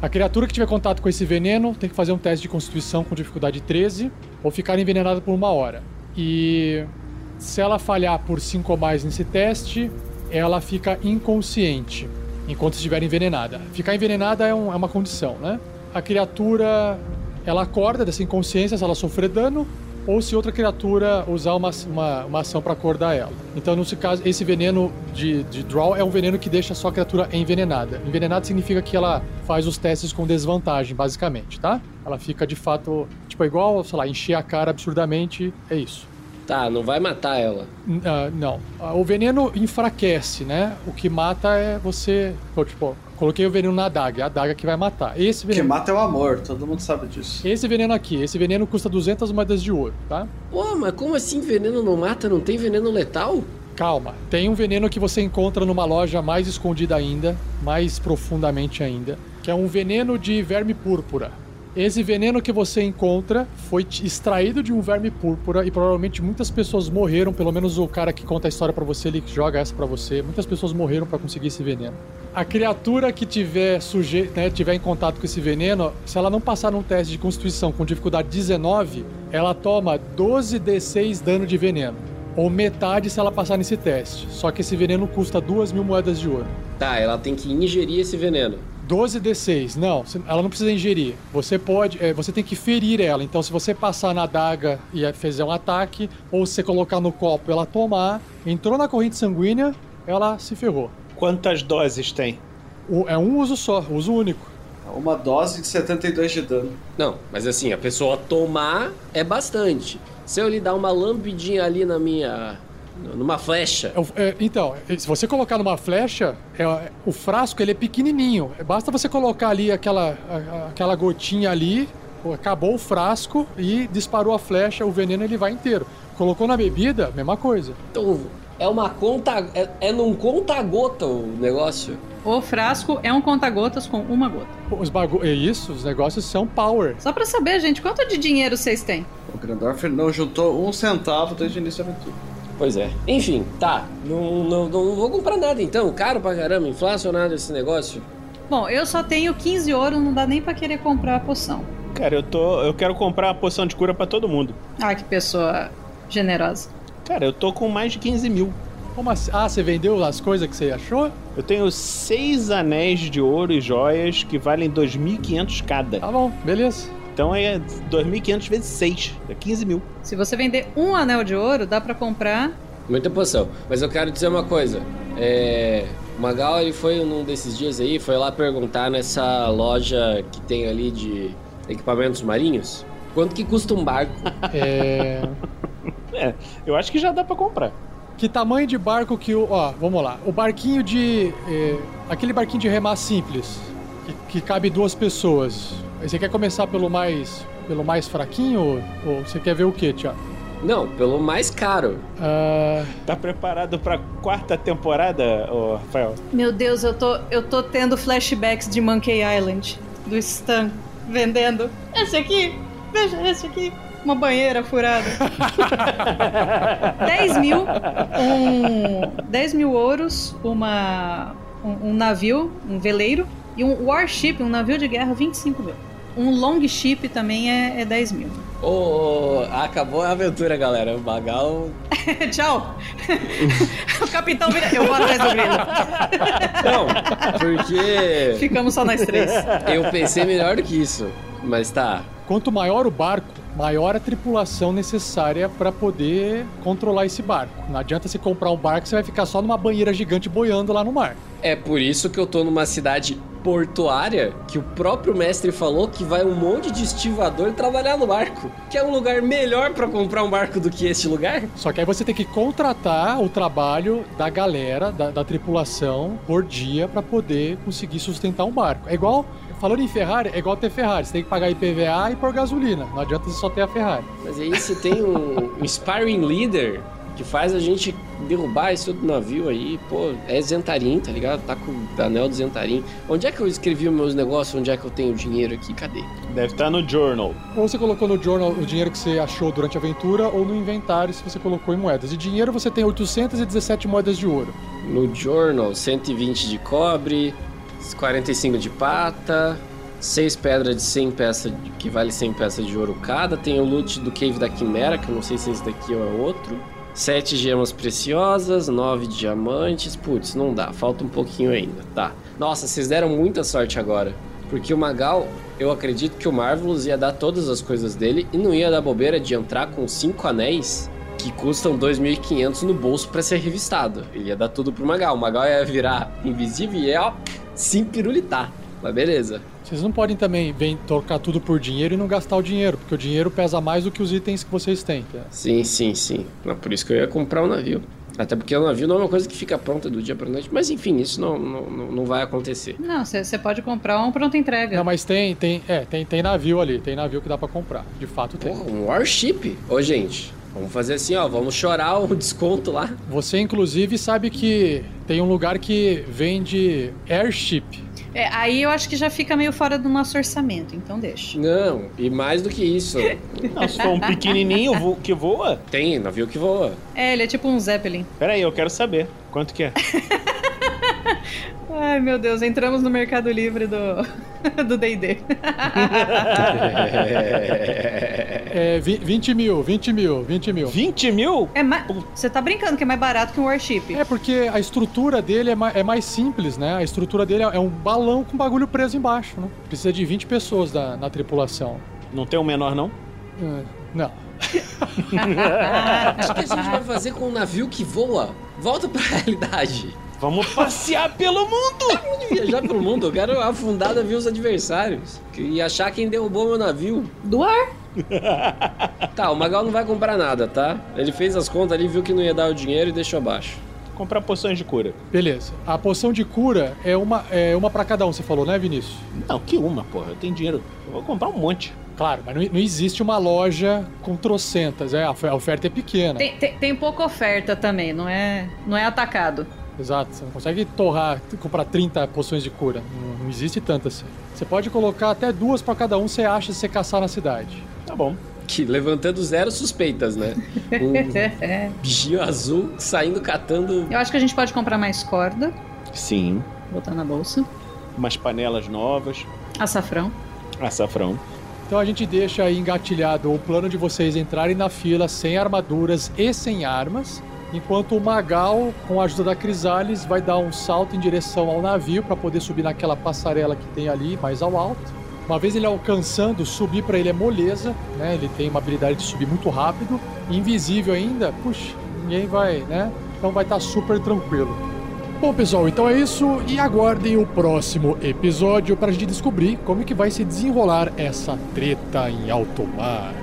Speaker 1: A criatura que tiver contato com esse veneno tem que fazer um teste de constituição com dificuldade 13 ou ficar envenenada por uma hora. E se ela falhar por 5 ou mais nesse teste, ela fica inconsciente enquanto estiver envenenada. Ficar envenenada é, um- é uma condição, né? A criatura ela acorda dessa inconsciência se ela sofrer dano ou se outra criatura usar uma, uma, uma ação para acordar ela. Então, nesse caso, esse veneno de, de Draw é um veneno que deixa só a criatura envenenada. Envenenada significa que ela faz os testes com desvantagem, basicamente, tá? Ela fica de fato, tipo, é igual, sei lá, encher a cara absurdamente, é isso.
Speaker 4: Tá, não vai matar ela.
Speaker 1: Ah, não. Ah, O veneno enfraquece, né? O que mata é você. Pô, Tipo, coloquei o veneno na adaga, é a adaga que vai matar. Esse
Speaker 3: O que
Speaker 1: veneno.
Speaker 3: mata é o amor, todo mundo sabe disso.
Speaker 1: Esse veneno aqui, esse veneno custa 200 moedas de ouro, tá?
Speaker 4: Pô, mas como assim veneno não mata? Não tem veneno letal?
Speaker 1: Calma, tem um veneno que você encontra numa loja mais escondida ainda, mais profundamente ainda, que é um veneno de verme púrpura. Esse veneno que você encontra foi extraído de um verme púrpura e provavelmente muitas pessoas morreram, pelo menos o cara que conta a história pra você, ele joga essa pra você. Muitas pessoas morreram pra conseguir esse veneno. A criatura que tiver suje... né, tiver em contato com esse veneno, se ela não passar num teste de constituição com dificuldade 19, ela toma 12d6 dano de veneno. Ou metade se ela passar nesse teste. Só que esse veneno custa 2 mil moedas de ouro.
Speaker 4: Tá, ela tem que ingerir esse veneno.
Speaker 1: 12d6, não, ela não precisa ingerir. Você pode, é, você tem que ferir ela. Então, se você passar na adaga e é, fizer um ataque, ou se você colocar no copo e ela tomar, entrou na corrente sanguínea, ela se ferrou.
Speaker 5: Quantas doses tem?
Speaker 1: O- é um uso só, uso único.
Speaker 3: Uma dose de 72 de dano.
Speaker 4: Não, mas assim, a pessoa tomar é bastante. Se eu lhe dar uma lambidinha ali na minha. Numa flecha.
Speaker 1: É é, então, se você colocar numa flecha, é, o frasco ele é pequenininho. Basta você colocar ali aquela, a- aquela gotinha ali, acabou o frasco e disparou a flecha, o veneno ele vai inteiro. Colocou na bebida, mesma coisa.
Speaker 4: Então, é uma conta. É, é num conta-gota o negócio.
Speaker 6: O frasco é um conta-gotas com uma gota.
Speaker 1: Os bagu... É isso, os negócios são power.
Speaker 6: Só pra saber, gente, quanto de dinheiro vocês têm?
Speaker 3: O Grandorf não juntou um centavo desde o início da aventura.
Speaker 4: Pois é. Enfim, tá. Não, não, não vou comprar nada então. Caro pra caramba, inflacionado esse negócio.
Speaker 6: Bom, eu só tenho 15 ouro, não dá nem pra querer comprar a poção.
Speaker 5: Cara, eu tô. Eu quero comprar a poção de cura pra todo mundo.
Speaker 6: Ah, que pessoa generosa.
Speaker 5: Cara, eu tô com mais de 15 mil.
Speaker 1: Como assim? Ah, você vendeu as coisas que você achou?
Speaker 5: Eu tenho seis anéis de ouro e joias que valem 2.500 cada.
Speaker 1: Tá bom, beleza.
Speaker 5: Então é 2.500 vezes 6. É 15 mil.
Speaker 6: Se você vender um anel de ouro, dá pra comprar.
Speaker 4: Muita poção. Mas eu quero dizer uma coisa. É. O Magal, ele foi num desses dias aí, foi lá perguntar nessa loja que tem ali de equipamentos marinhos. Quanto que custa um barco?
Speaker 1: É.
Speaker 5: É, eu acho que já dá pra comprar.
Speaker 1: Que tamanho de barco que o. Ó, vamos lá. O barquinho de. é, aquele barquinho de remar simples, que, que cabe duas pessoas. Você quer começar pelo mais. pelo mais fraquinho? Ou, ou você quer ver o quê, Tiago?
Speaker 4: Não, pelo mais caro.
Speaker 1: Ah,
Speaker 5: Tá preparado pra quarta temporada, ô Rafael?
Speaker 6: Meu Deus, eu tô, eu tô tendo flashbacks de Monkey Island, do Stan, vendendo. Esse aqui, veja esse aqui. Uma banheira furada. 10 mil, um, 10 mil ouros, uma, um, um navio, um veleiro, e um warship, um navio de guerra, 25 mil. Um long ship também é, é 10 mil.
Speaker 4: Ô, acabou a aventura, galera. O Magal.
Speaker 6: Tchau! o capitão vira. Eu vou atrás do grilo.
Speaker 4: Não, porque.
Speaker 6: Ficamos só nós três.
Speaker 4: Eu pensei melhor do que isso. Mas tá.
Speaker 1: quanto maior o barco, maior a tripulação necessária para poder controlar esse barco. Não adianta você comprar um barco, você vai ficar só numa banheira gigante boiando lá no mar.
Speaker 4: É por isso que eu tô numa cidade portuária que o próprio mestre falou que vai um monte de estivador trabalhar no barco. Que é um lugar melhor pra comprar um barco do que este lugar.
Speaker 1: Só que aí você tem que contratar o trabalho da galera, da, da tripulação, por dia para poder conseguir sustentar um barco. É igual, falando em Ferrari, é igual ter Ferrari. Você tem que pagar IPVA e pôr gasolina. Não adianta você só ter a Ferrari.
Speaker 4: Mas aí você tem um, um sparring leader que faz a gente derrubar esse outro navio aí. Pô, é Zentarim, tá ligado? Tá com o anel do Zentarim. Onde é que eu escrevi os meus negócios? Onde é que eu tenho dinheiro aqui? Cadê?
Speaker 5: Deve estar no journal.
Speaker 1: Ou você colocou no journal o dinheiro que você achou durante a aventura, ou no inventário se você colocou em moedas. De dinheiro você tem 817 moedas de ouro.
Speaker 4: No Journal, 120 de cobre, 45 de prata, 6 pedras de 100 peças, que vale 100 peças de ouro cada. Tem o loot do Cave da Quimera, que eu não sei se esse daqui ou é outro. 7 gemas preciosas, 9 diamantes. Putz, não dá, falta um pouquinho ainda. Tá. Nossa, vocês deram muita sorte agora. Porque o Magal, eu acredito que o Marvelous ia dar todas as coisas dele e não ia dar bobeira de entrar com 5 anéis que custam 2.500 no bolso pra ser revistado. Ele ia dar tudo pro Magal. O Magal ia virar invisível e ia, ó, se pirulitar. Mas beleza.
Speaker 1: Vocês não podem também vem trocar tudo por dinheiro e não gastar o dinheiro, porque o dinheiro pesa mais do que os itens que vocês têm. tá?
Speaker 4: Sim, sim, sim. Não, por isso que eu ia comprar o navio. Até porque o navio não é uma coisa que fica pronta do dia pra noite. Mas enfim, isso não, não, não- vai acontecer.
Speaker 6: Não, você pode comprar um pronto entrega.
Speaker 1: Não, mas tem, tem, é, tem, tem navio ali, tem navio que dá pra comprar. De fato tem.
Speaker 4: Porra, um Warship? Ô, gente, vamos fazer assim, ó. Vamos chorar o desconto lá.
Speaker 1: Você, inclusive, sabe que tem um lugar que vende airship.
Speaker 6: É, aí eu acho que já fica meio fora do nosso orçamento, então deixa.
Speaker 4: Não, e mais do que isso.
Speaker 5: Não, se for um pequenininho vo- que voa.
Speaker 4: Tem navio que voa.
Speaker 6: É, ele é tipo um Zeppelin.
Speaker 5: Pera aí, eu quero saber. Quanto que é?
Speaker 6: Ai, meu Deus, entramos no Mercado Livre do do D&D.
Speaker 1: É, vi- 20 mil, 20 mil, 20 mil.
Speaker 5: 20 mil?
Speaker 6: É mais... Você tá brincando que é mais barato que um Warship.
Speaker 1: É porque a estrutura dele é, ma- é mais simples, né? A estrutura dele é um balão com bagulho preso embaixo, né? Precisa de 20 pessoas da- na tripulação.
Speaker 5: Não tem um menor, não?
Speaker 1: É, não.
Speaker 4: O que a gente vai fazer com um navio que voa? Volta pra realidade.
Speaker 5: Vamos passear pelo mundo!
Speaker 4: Vamos viajar pelo mundo. Eu quero afundar navios adversários. E achar quem derrubou meu navio.
Speaker 6: Do ar.
Speaker 4: Tá, o Magal não vai comprar nada, tá? Ele fez as contas ali, viu que não ia dar o dinheiro e deixou abaixo.
Speaker 5: Comprar poções de cura.
Speaker 1: Beleza. A poção de cura é uma, é uma para cada um, você falou, né, Vinícius?
Speaker 5: Não, que uma, porra. Eu tenho dinheiro. Eu vou comprar um monte.
Speaker 1: Claro, mas não, não existe uma loja com trocentas. É, a ofe- a oferta é pequena.
Speaker 6: Tem, tem, tem pouca oferta também, não é, não é atacado.
Speaker 1: Exato. Você não consegue torrar, comprar 30 poções de cura. Não, não existe tanto assim. Você pode colocar até duas para cada um, você acha se você caçar na cidade.
Speaker 5: Tá bom.
Speaker 4: Que levantando zero suspeitas, né? Um bichinho azul saindo catando.
Speaker 6: Eu acho que a gente pode comprar mais corda,
Speaker 5: Sim.
Speaker 6: botar na bolsa.
Speaker 5: Umas panelas novas.
Speaker 6: Açafrão.
Speaker 5: Açafrão.
Speaker 1: Então a gente deixa aí engatilhado o plano de vocês entrarem na fila sem armaduras e sem armas, enquanto o Magal, com a ajuda da Crisales, vai dar um salto em direção ao navio para poder subir naquela passarela que tem ali mais ao alto. Uma vez ele alcançando, subir para ele é moleza, né? Ele tem uma habilidade de subir muito rápido, invisível ainda. Puxa, ninguém vai, né? Então vai estar super tranquilo. Bom, pessoal, então é isso e aguardem o próximo episódio para a gente descobrir como é que vai se desenrolar essa treta em alto mar.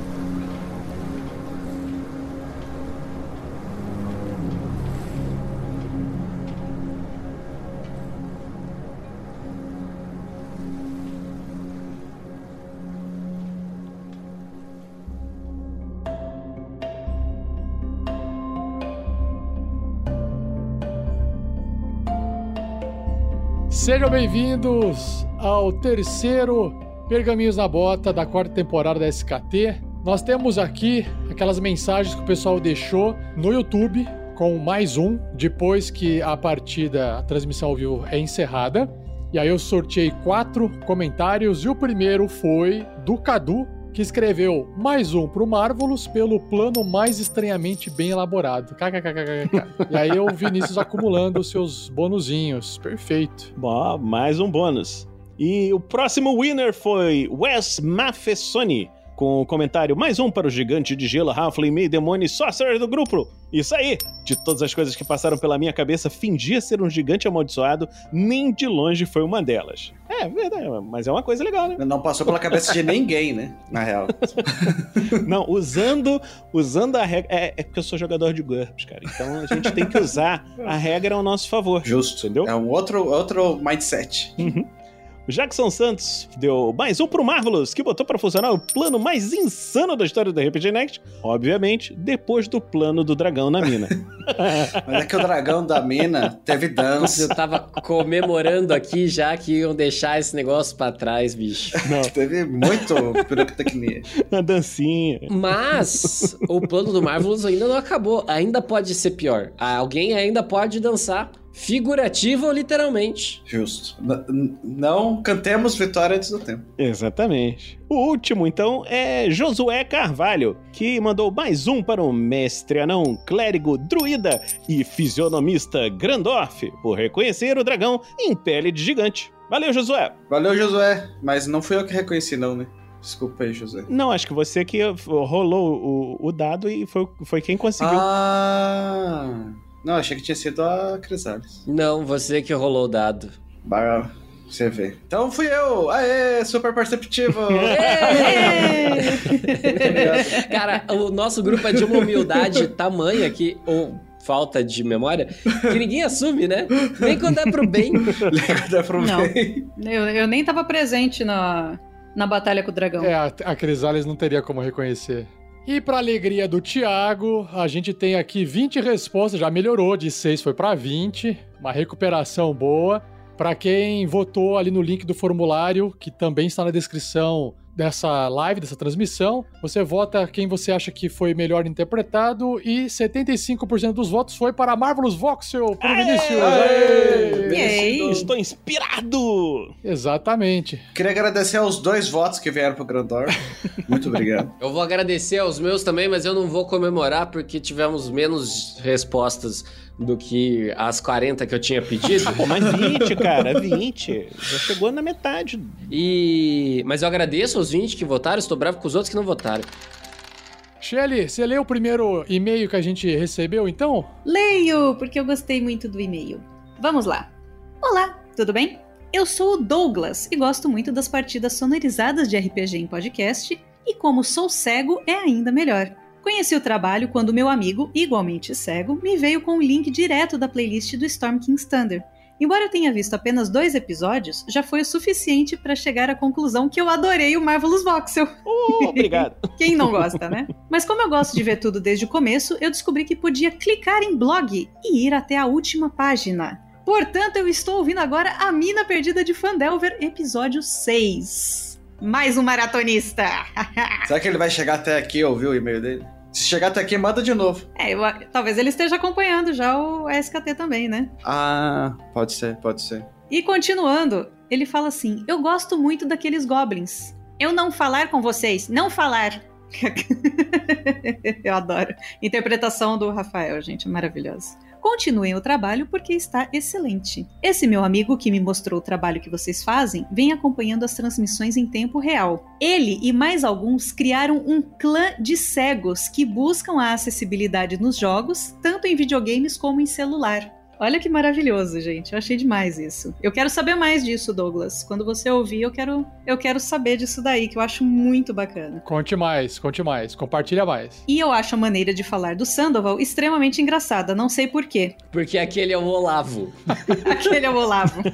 Speaker 1: Sejam bem-vindos ao terceiro Pergaminhos na Bota da quarta temporada da SKT. Nós temos aqui aquelas mensagens que o pessoal deixou no YouTube com mais um, depois que a partida, a transmissão ao vivo é encerrada. E aí eu sorteei quatro comentários e o primeiro foi do Cadu, que escreveu mais um pro Marvelous pelo plano mais estranhamente bem elaborado. KKKKK. E aí o Vinícius acumulando os seus bonuzinhos. Perfeito.
Speaker 5: Bom, mais um bônus. E o próximo winner foi Wes Maffesoni, com o comentário mais um para o gigante de gelo, Halfling, Meio Demônio e Sorcerer do grupo. Isso aí! De todas as coisas que passaram pela minha cabeça, fingir ser um gigante amaldiçoado nem de longe foi uma delas. É, verdade, mas é uma coisa legal, né?
Speaker 3: Não passou pela cabeça de ninguém, né? Na real.
Speaker 5: Não, usando, usando a regra. É, é porque eu sou jogador de GURPS, cara. Então a gente tem que usar a regra ao nosso favor.
Speaker 3: Justo.
Speaker 5: Entendeu?
Speaker 3: É um outro, outro mindset.
Speaker 5: O Jackson Santos deu mais um pro Marvelous, que botou pra funcionar o plano mais insano da história do RPG Next. Obviamente, depois do plano do dragão na mina.
Speaker 3: Mas é que o dragão da mina teve dança.
Speaker 4: Eu tava comemorando aqui já que iam deixar esse negócio pra trás, bicho.
Speaker 5: Não,
Speaker 3: Teve muito pirotecnia.
Speaker 5: a dancinha.
Speaker 4: Mas o plano do Marvelous ainda não acabou. Ainda pode ser pior. Alguém ainda pode dançar. Figurativa ou literalmente.
Speaker 3: Justo. N- não cantemos vitória antes do tempo.
Speaker 5: Exatamente. O último, então, é Josué Carvalho, que mandou mais um para o mestre anão, clérigo, druida e fisionomista Grandorf, por reconhecer o dragão em pele de gigante. Valeu, Josué!
Speaker 3: Valeu, Josué. Mas não fui eu que reconheci, não, né? Desculpa aí, Josué.
Speaker 5: Não, acho que você que rolou o, o dado e foi, foi quem conseguiu.
Speaker 3: Ah. Não, achei que tinha sido a Crisales.
Speaker 4: Não, você que rolou o dado.
Speaker 3: Bah, você vê. Então fui eu! Aê, super perceptivo!
Speaker 4: Cara, o nosso grupo é de uma humildade tamanha que. Ou falta de memória, que ninguém assume, né? Nem quando é pro bem.
Speaker 3: Nem quando é pro
Speaker 6: Não.
Speaker 3: bem.
Speaker 6: Eu, eu nem tava presente na, na batalha com o dragão.
Speaker 1: É, a, a Crisales não teria como reconhecer. E para alegria do Thiago, a gente tem aqui 20 respostas, já melhorou, de 6 foi para 20, uma recuperação boa. Para quem votou ali no link do formulário, que também está na descrição dessa live, dessa transmissão, você vota quem você acha que foi melhor interpretado e 75% dos votos foi para Marvelous Voxel, pro Vinícius. Aê!
Speaker 6: Yay.
Speaker 5: Estou inspirado!
Speaker 1: Exatamente.
Speaker 3: Queria agradecer aos dois votos que vieram pro Grandor. Muito obrigado.
Speaker 4: Eu vou agradecer aos meus também, mas eu não vou comemorar porque tivemos menos respostas do que as 40 que eu tinha pedido.
Speaker 5: Pô, mas 20, cara, 20. Já chegou na metade.
Speaker 4: E. Mas eu agradeço aos 20 que votaram, estou bravo com os outros que não votaram.
Speaker 1: Shelly, você leu o primeiro e-mail que a gente recebeu, então?
Speaker 6: Leio, porque eu gostei muito do e-mail. Vamos lá. Olá, tudo bem? Eu sou o Douglas e gosto muito das partidas sonorizadas de RPG em podcast, e como sou cego, é ainda melhor. Conheci o trabalho quando meu amigo, igualmente cego, me veio com o link direto da playlist do Storm King's Thunder. Embora eu tenha visto apenas dois episódios, já foi o suficiente para chegar à conclusão que eu adorei o Marvelous Voxel.
Speaker 5: Oh, obrigado.
Speaker 6: Quem não gosta, né? Mas como eu gosto de ver tudo desde o começo, eu descobri que podia clicar em blog e ir até a última página. Portanto, eu estou ouvindo agora A Mina Perdida de Fandelver, episódio 6. Mais um maratonista!
Speaker 3: Será que ele vai chegar até aqui ouvir o e-mail dele? Se chegar até aqui, manda de novo.
Speaker 6: É, eu- talvez ele esteja acompanhando já o SKT também, né?
Speaker 3: Ah, pode ser, pode ser.
Speaker 6: E continuando, ele fala assim: Eu gosto muito daqueles goblins. Eu não falar com vocês, não falar. Eu adoro. Interpretação do Rafael, gente, maravilhosa. Continuem o trabalho porque está excelente. Esse meu amigo que me mostrou o trabalho que vocês fazem vem acompanhando as transmissões em tempo real. Ele e mais alguns criaram um clã de cegos que buscam a acessibilidade nos jogos, tanto em videogames como em celular. Olha que maravilhoso, gente. Eu achei demais isso. Eu quero saber mais disso, Douglas. Quando você ouvir, eu quero, eu quero saber disso daí, que eu acho muito bacana.
Speaker 1: Conte mais, conte mais, compartilha mais.
Speaker 6: E eu acho a maneira de falar do Sandoval extremamente engraçada, não sei porquê.
Speaker 4: Porque aquele é o Olavo.
Speaker 6: Aquele é o Olavo.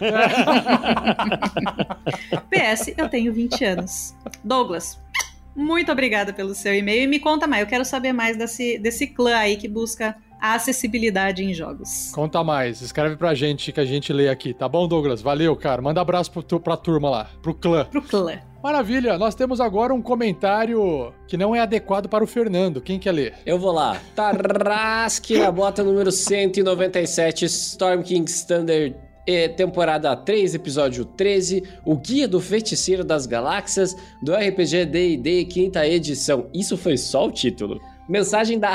Speaker 6: PS, eu tenho 20 anos. Douglas, muito obrigada pelo seu e-mail e me conta mais. Eu quero saber mais desse, desse clã aí que busca a acessibilidade em jogos.
Speaker 1: Conta mais, escreve pra gente que a gente lê aqui, tá bom, Douglas? Valeu, cara. Manda abraço pro, tu- pra turma lá, pro clã.
Speaker 6: Pro clã.
Speaker 1: Maravilha, nós temos agora um comentário que não é adequado para o Fernando. Quem quer ler?
Speaker 4: Eu vou lá. Tarrasque na bota número 197, Storm King's Standard. eh, Temporada 3, episódio 13, o Guia do Feiticeiro das Galáxias, do RPG D&D, quinta edição. Isso foi só o título. Mensagem da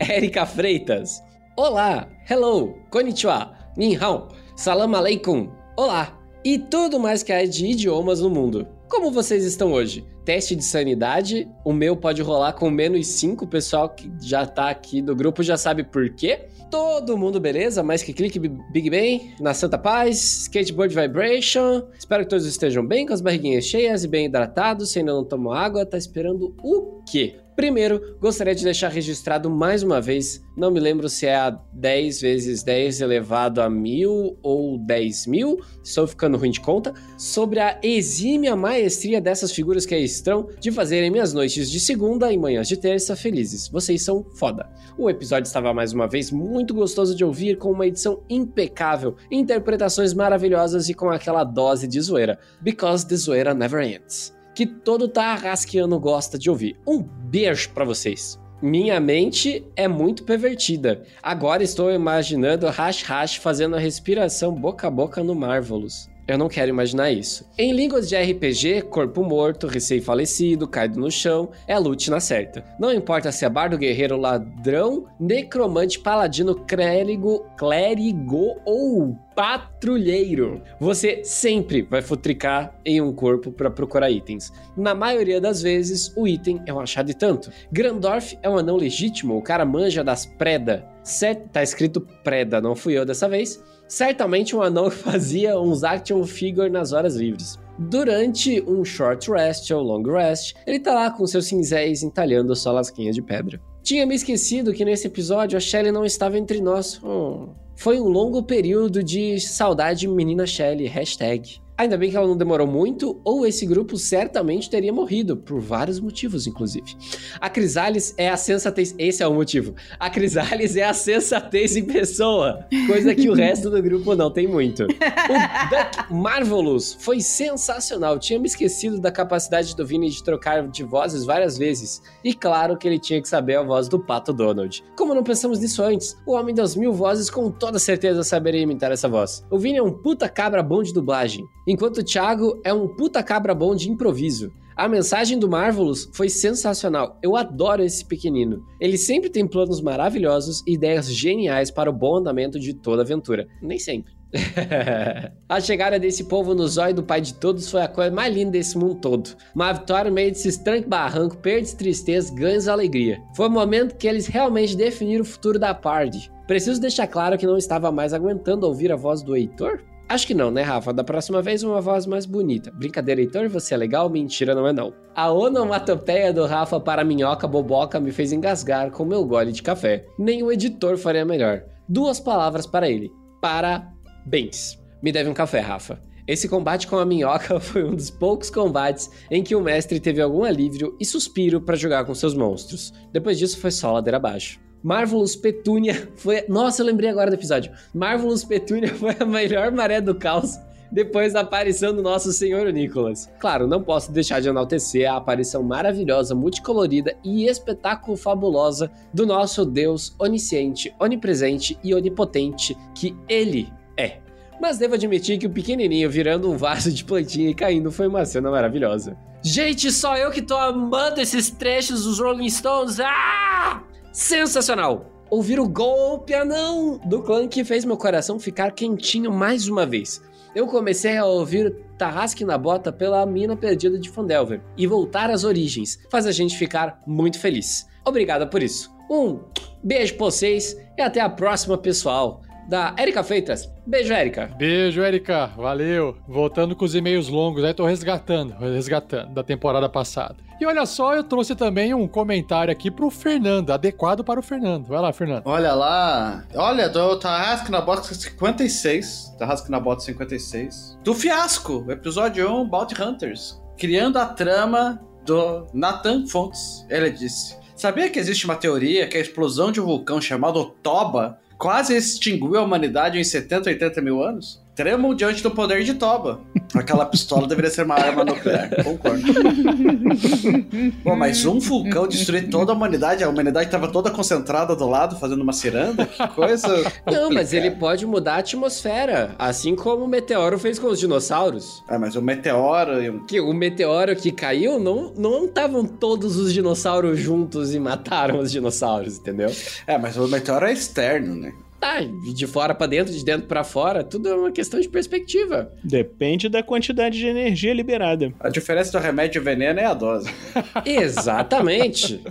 Speaker 4: Erika Freitas. Olá, hello, konnichiwa, ni hao, salam aleikum, olá, e tudo mais que há de idiomas no mundo. Como vocês estão hoje? Teste de sanidade, o meu pode rolar com menos 5, o pessoal que já tá aqui do grupo já sabe por quê. Todo mundo beleza? Mais que clique Bi- Big Bang, na Santa Paz, Skateboard Vibration. Espero que todos estejam bem, com as barriguinhas cheias e bem hidratados. Se ainda não tomou água, tá esperando o quê? Primeiro, gostaria de deixar registrado mais uma vez, não me lembro se é a 10 vezes 10 elevado a mil ou 10 mil, estou ficando ruim de conta, sobre a exímia maestria dessas figuras que aí estão de fazerem minhas noites de segunda e manhãs de terça felizes. Vocês são foda. O episódio estava mais uma vez muito gostoso de ouvir, com uma edição impecável, interpretações maravilhosas e com aquela dose de zoeira. Because the zoeira never ends que todo tarrasqueano gosta de ouvir. Um beijo pra vocês. Minha mente é muito pervertida. Agora estou imaginando Hash Hash fazendo a respiração boca a boca no Marvelous. Eu não quero imaginar isso. Em línguas de RPG, corpo morto, recém-falecido, caído no chão, é loot na certa. Não importa se é bardo, guerreiro, ladrão, necromante, paladino, clérigo, clérigo ou patrulheiro. Você sempre vai futricar em um corpo para procurar itens. Na maioria das vezes, o item é um achado e tanto. Grandorf é um anão legítimo, o cara manja das preda. Cer- tá escrito preda, não fui eu dessa vez. Certamente um anão fazia uns action figure nas horas livres. Durante um short rest ou long rest, ele tá lá com seus cinzéis entalhando sua lasquinha de pedra. Tinha me esquecido que nesse episódio a Shelly não estava entre nós. Oh. Foi um longo período de saudade menina Shelly, hashtag. Ainda bem que ela não demorou muito, ou esse grupo certamente teria morrido, por vários motivos, inclusive. A Crisales é a sensatez. Esse é o motivo. A Crisales é a sensatez em pessoa, coisa que o resto do grupo não tem muito. O Duck Marvelous foi sensacional. Tinha me esquecido da capacidade do Vini de trocar de vozes várias vezes. E claro que ele tinha que saber a voz do Pato Donald. Como não pensamos nisso antes, o Homem das Mil Vozes com toda certeza saberia imitar essa voz. O Vini é um puta cabra bom de dublagem enquanto Thiago é um puta cabra bom de improviso. A mensagem do Marvelous foi sensacional. Eu adoro esse pequenino. Ele sempre tem planos maravilhosos e ideias geniais para o bom andamento de toda aventura. Nem sempre. a chegada desse povo no zóio do pai de todos foi a coisa mais linda desse mundo todo. Uma vitória no meio desses tranque barranco, perdes tristeza, ganhos alegria. Foi o momento que eles realmente definiram o futuro da party. Preciso deixar claro que não estava mais aguentando ouvir a voz do Heitor? Acho que não, né, Rafa? Da próxima vez, uma voz mais bonita. Brincadeira, Heitor, você é legal? Mentira, não é não. A onomatopeia do Rafa para minhoca boboca me fez engasgar com meu gole de café. Nem o editor faria melhor. Duas palavras para ele. Parabéns. Me deve um café, Rafa. Esse combate com a minhoca foi um dos poucos combates em que o mestre teve algum alívio e suspiro para jogar com seus monstros. Depois disso foi só ladeira abaixo. Marvelous Petúnia foi. Nossa, eu lembrei agora do episódio. Marvelous Petúnia foi a melhor maré do caos depois da aparição do nosso Senhor Nicolas. Claro, não posso deixar de enaltecer a aparição maravilhosa, multicolorida e espetáculo fabulosa do nosso Deus onisciente, onipresente e onipotente que ele é. Mas devo admitir que o pequenininho virando um vaso de plantinha e caindo foi uma cena maravilhosa. Gente, só eu que tô amando esses trechos dos Rolling Stones. Ah! Sensacional! Ouvir o golpe anão do clã que fez meu coração ficar quentinho mais uma vez. Eu comecei a ouvir Tarrasque na Bota pela mina perdida de Fandelver e voltar às origens faz a gente ficar muito feliz. Obrigado por isso. Um beijo pra vocês e até a próxima, pessoal da Erika Feitas. Beijo, Erika.
Speaker 1: Beijo, Erika. Valeu. Voltando com os e-mails longos, aí tô resgatando, resgatando da temporada passada. E olha só, eu trouxe também um comentário aqui pro Fernando, adequado para o Fernando. Vai lá, Fernando.
Speaker 3: Olha lá. Olha, do Tarrasque na Bota 56. Tarrasque na Bota 56. Do Fiasco, episódio 1, Bounty Hunters. Criando a trama do Nathan Fontes. Ele disse: Sabia que existe uma teoria que a explosão de um vulcão chamado Toba quase extinguiu a humanidade em 70, 80 mil anos? Tremam diante do poder de Toba. Aquela pistola deveria ser uma arma nuclear, concordo. Bom, mas um vulcão destruir toda a humanidade, a humanidade estava toda concentrada do lado, fazendo uma ciranda, que coisa.
Speaker 4: Não, mas ele pode mudar a atmosfera, assim como o meteoro fez com os dinossauros.
Speaker 3: É, mas o meteoro. e um-
Speaker 4: Que o meteoro que caiu não não estavam todos os dinossauros juntos e mataram os dinossauros, entendeu?
Speaker 3: É, mas o meteoro é externo, né?
Speaker 4: Tá, de fora pra dentro, de dentro pra fora, tudo é uma questão de perspectiva.
Speaker 5: Depende da quantidade de energia liberada.
Speaker 3: A diferença do remédio e veneno é a dose.
Speaker 4: Exatamente.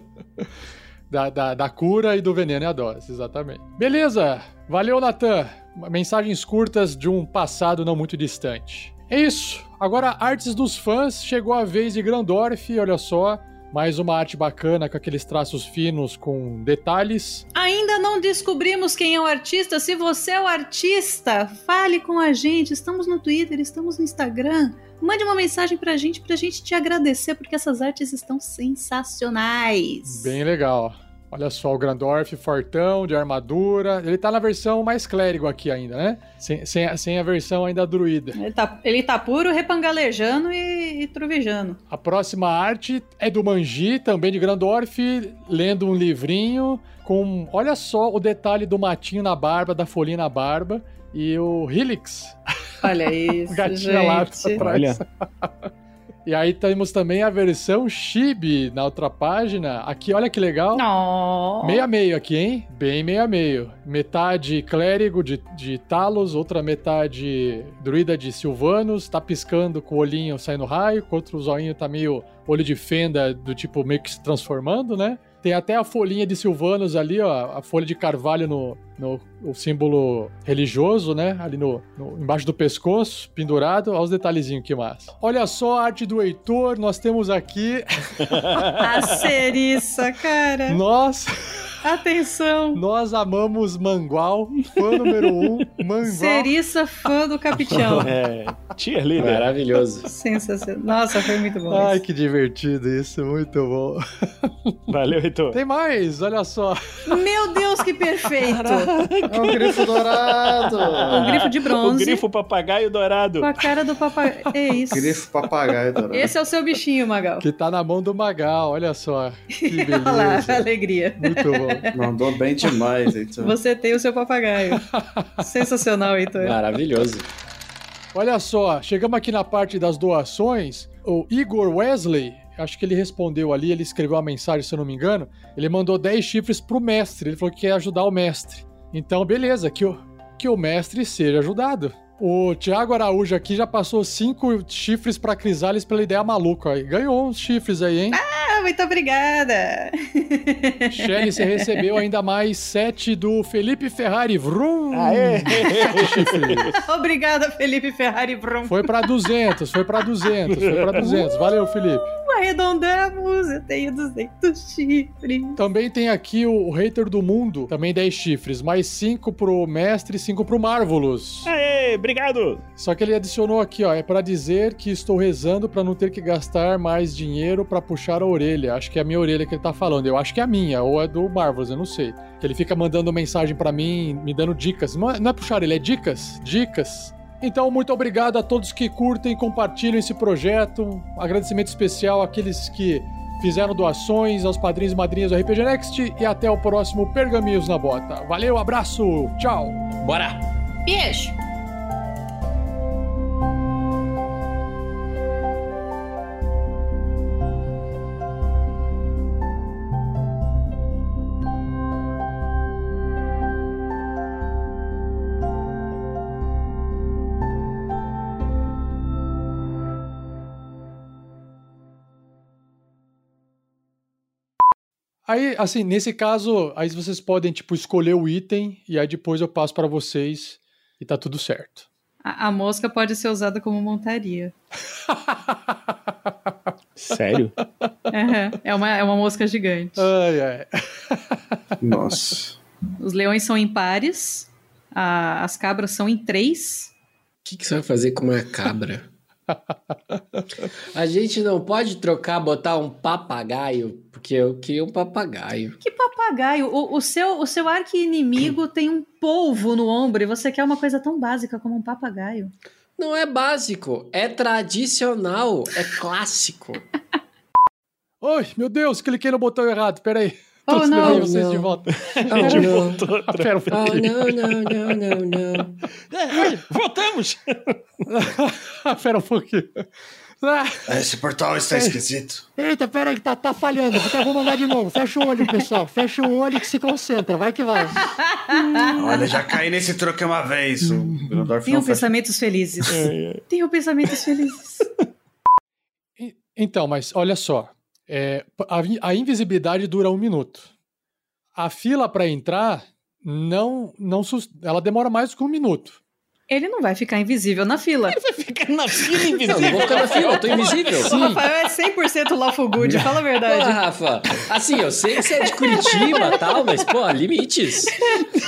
Speaker 1: Da, da, da cura e do veneno e a dose, exatamente. Beleza, valeu, Natan. Mensagens curtas de um passado não muito distante. É isso. Agora, artes dos fãs, chegou a vez de Grandorf, olha só. Mais uma arte bacana com aqueles traços finos com detalhes.
Speaker 6: Ainda não descobrimos quem é o artista. Se você é o artista, fale com a gente. Estamos no Twitter, estamos no Instagram. Mande uma mensagem pra gente, pra gente te agradecer, porque essas artes estão sensacionais.
Speaker 1: Bem legal. Olha só, o Grandorf fortão, de armadura. Ele tá na versão mais clérigo aqui ainda, né? Sem, sem, a- sem a versão ainda druida.
Speaker 6: Ele tá, ele tá puro, repangalejando e, e trovejando.
Speaker 1: A próxima arte é do Manji, também de Grandorf, lendo um livrinho com, olha só o detalhe do matinho na barba, da folhinha na barba e o Helix,
Speaker 6: Olha isso,
Speaker 1: gatinho lá
Speaker 6: gente.
Speaker 1: atrás.
Speaker 5: Olha.
Speaker 1: E aí temos também a versão Chibi na outra página. Aqui, olha que legal.
Speaker 6: Não.
Speaker 1: Meio aqui, hein? Bem meio a meio. Metade clérigo de, de Talos, outra metade druida de Silvanos. Tá piscando com o olhinho saindo raio, com outro zoinho tá meio olho de fenda do tipo meio que se transformando, né? Tem até a folhinha de Silvanos ali, ó, a folha de carvalho no, no o símbolo religioso, né? Ali no, no- embaixo do pescoço, pendurado. Olha os detalhezinhos que massa. Olha só a arte do Heitor, nós temos aqui.
Speaker 6: A ceriça, cara.
Speaker 1: Nós,
Speaker 6: Atenção.
Speaker 1: nós amamos Mangual, fã número um, Mangual.
Speaker 6: Ceriça fã do Capitão.
Speaker 5: É, cheerleader.
Speaker 4: Maravilhoso.
Speaker 6: Sensacional. Nossa, foi muito bom.
Speaker 1: Ai,
Speaker 6: isso.
Speaker 1: que divertido isso, muito bom.
Speaker 5: Valeu, Heitor.
Speaker 1: Tem mais, olha só.
Speaker 6: Meu Deus, que perfeito.
Speaker 3: É um grifo dourado.
Speaker 6: Um grifo de
Speaker 5: O
Speaker 6: bronze.
Speaker 5: grifo papagaio dourado.
Speaker 6: Com a cara do papai. É isso.
Speaker 3: Grifo papagaio dourado.
Speaker 6: Esse é o seu bichinho, Magal.
Speaker 1: Que tá na mão do Magal, olha só. Que
Speaker 6: Olha lá,
Speaker 1: beleza.
Speaker 6: alegria.
Speaker 1: Muito bom.
Speaker 3: Mandou bem demais, então.
Speaker 6: Você tem o seu papagaio. Sensacional, Heitor.
Speaker 4: Maravilhoso.
Speaker 1: Olha só, chegamos aqui na parte das doações. O Igor Wesley, acho que ele respondeu ali, ele escreveu uma mensagem, se eu não me engano. Ele mandou 10 chifres pro mestre. Ele falou que quer ajudar o mestre. Então, beleza, que o, que o mestre seja ajudado. O Thiago Araújo aqui já passou cinco chifres pra Crisales pela ideia maluca. e Ganhou uns chifres aí, hein?
Speaker 6: Ah, muito obrigada.
Speaker 1: Shelly, você recebeu ainda mais sete do Felipe Ferrari. Vrum!
Speaker 5: Aê!
Speaker 1: Chifres.
Speaker 6: Obrigada, Felipe Ferrari Brum.
Speaker 1: Foi pra 200, foi pra 200, foi pra 200. Valeu, Felipe.
Speaker 6: Arredondamos, eu tenho 200 chifres.
Speaker 1: Também tem aqui o, o hater do mundo, também 10 chifres, mais 5 pro mestre e 5 pro Marvelous.
Speaker 5: Aê, obrigado.
Speaker 1: Só que ele adicionou aqui, ó, é pra dizer que estou rezando pra não ter que gastar mais dinheiro pra puxar a orelha. Acho que é a minha orelha que ele tá falando. Eu acho que é a minha, ou é do Marvelous, eu não sei. Que ele fica mandando mensagem pra mim, me dando dicas. Não é, não é puxar orelha, é dicas. Dicas. Então, muito obrigado a todos que curtem e compartilham esse projeto. Um agradecimento especial àqueles que fizeram doações, aos padrinhos e madrinhas do RPG Next. E até o próximo Pergaminhos na Bota. Valeu, abraço, tchau!
Speaker 4: Bora!
Speaker 6: Beijo.
Speaker 1: Aí, assim, nesse caso, aí vocês podem, tipo, escolher o item e aí depois eu passo pra vocês e tá tudo certo.
Speaker 6: A, a mosca pode ser usada como montaria.
Speaker 5: Sério?
Speaker 6: Aham, É, uma, é uma mosca gigante.
Speaker 1: Ai, ai.
Speaker 3: Nossa.
Speaker 6: Os leões são em pares, a- as cabras são em três.
Speaker 4: O que, que você vai fazer com uma cabra? A gente não pode trocar, botar um papagaio, porque eu queria um papagaio.
Speaker 6: Que papagaio! O, o seu, o seu arqui-inimigo tem um polvo no ombro e você quer uma coisa tão básica como um papagaio.
Speaker 4: Não é básico, é tradicional, é clássico.
Speaker 1: Oi, meu Deus, cliquei no botão errado, peraí.
Speaker 6: Oh, não.
Speaker 1: vocês de
Speaker 4: Não.
Speaker 1: volta.
Speaker 4: Oh, não.
Speaker 1: Pera um
Speaker 4: Oh,
Speaker 1: pouquinho.
Speaker 4: não, não, não, não, não.
Speaker 5: É, é, voltamos!
Speaker 1: Pera um pouquinho. Ah,
Speaker 3: Esse portal está esquisito.
Speaker 8: Eita, pera aí, que tá, tá falhando. Então vou mandar de novo. Fecha o olho, pessoal. Fecha o olho que se concentra. Vai que vai.
Speaker 3: Olha, já caí nesse truque uma vez. O Grandorf
Speaker 6: Tenham
Speaker 3: não faz...
Speaker 6: pensamentos felizes. Tenham pensamentos felizes.
Speaker 1: então, mas olha só. É, a, a invisibilidade dura um minuto. A fila pra entrar não, não ela demora mais que um minuto.
Speaker 6: Ele não vai ficar invisível na fila.
Speaker 5: Fica na fila
Speaker 4: Não,
Speaker 5: invisível.
Speaker 4: não vou ficar na fila, eu tô invisível.
Speaker 6: O Rafael é 100% lawful good, fala a
Speaker 4: Porra,
Speaker 6: verdade.
Speaker 4: Rafa. Assim, eu sei que você é de Curitiba e tal, mas, pô, limites.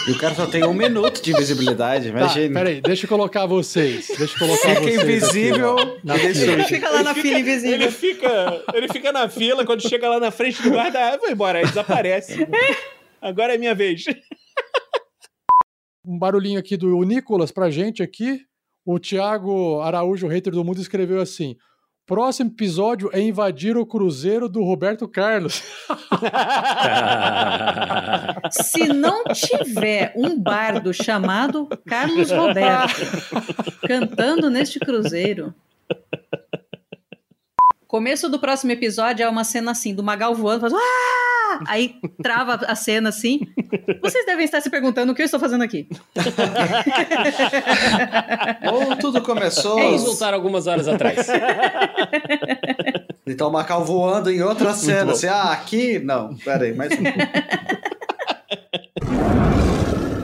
Speaker 3: E o cara só tem um minuto de invisibilidade,
Speaker 1: Tá,
Speaker 3: imagina.
Speaker 1: peraí, deixa eu colocar vocês. Deixa eu colocar
Speaker 3: Fica
Speaker 1: vocês. aqui,
Speaker 3: invisível
Speaker 1: na
Speaker 3: deixa
Speaker 1: fila.
Speaker 6: Ele fica lá na fila invisível.
Speaker 5: Ele fica, ele fica na fila, quando chega lá na frente do guarda, vou embora, aí desaparece. Agora é minha vez.
Speaker 1: Um barulhinho aqui do Nicolas pra gente aqui. O Thiago Araújo, hater do mundo, escreveu assim: Próximo episódio é invadir o cruzeiro do Roberto Carlos.
Speaker 6: Se não tiver um bardo chamado Carlos Roberto cantando neste cruzeiro. Começo do próximo episódio é uma cena assim, do Magal voando, faz, "Ah!" aí trava a cena assim. Vocês devem estar se perguntando o que eu estou fazendo aqui.
Speaker 3: Ou tudo começou.
Speaker 6: É
Speaker 4: Vamos voltar algumas horas atrás.
Speaker 3: Então o Macau voando em outra cena. Assim, ah, aqui? Não, pera aí, mais um.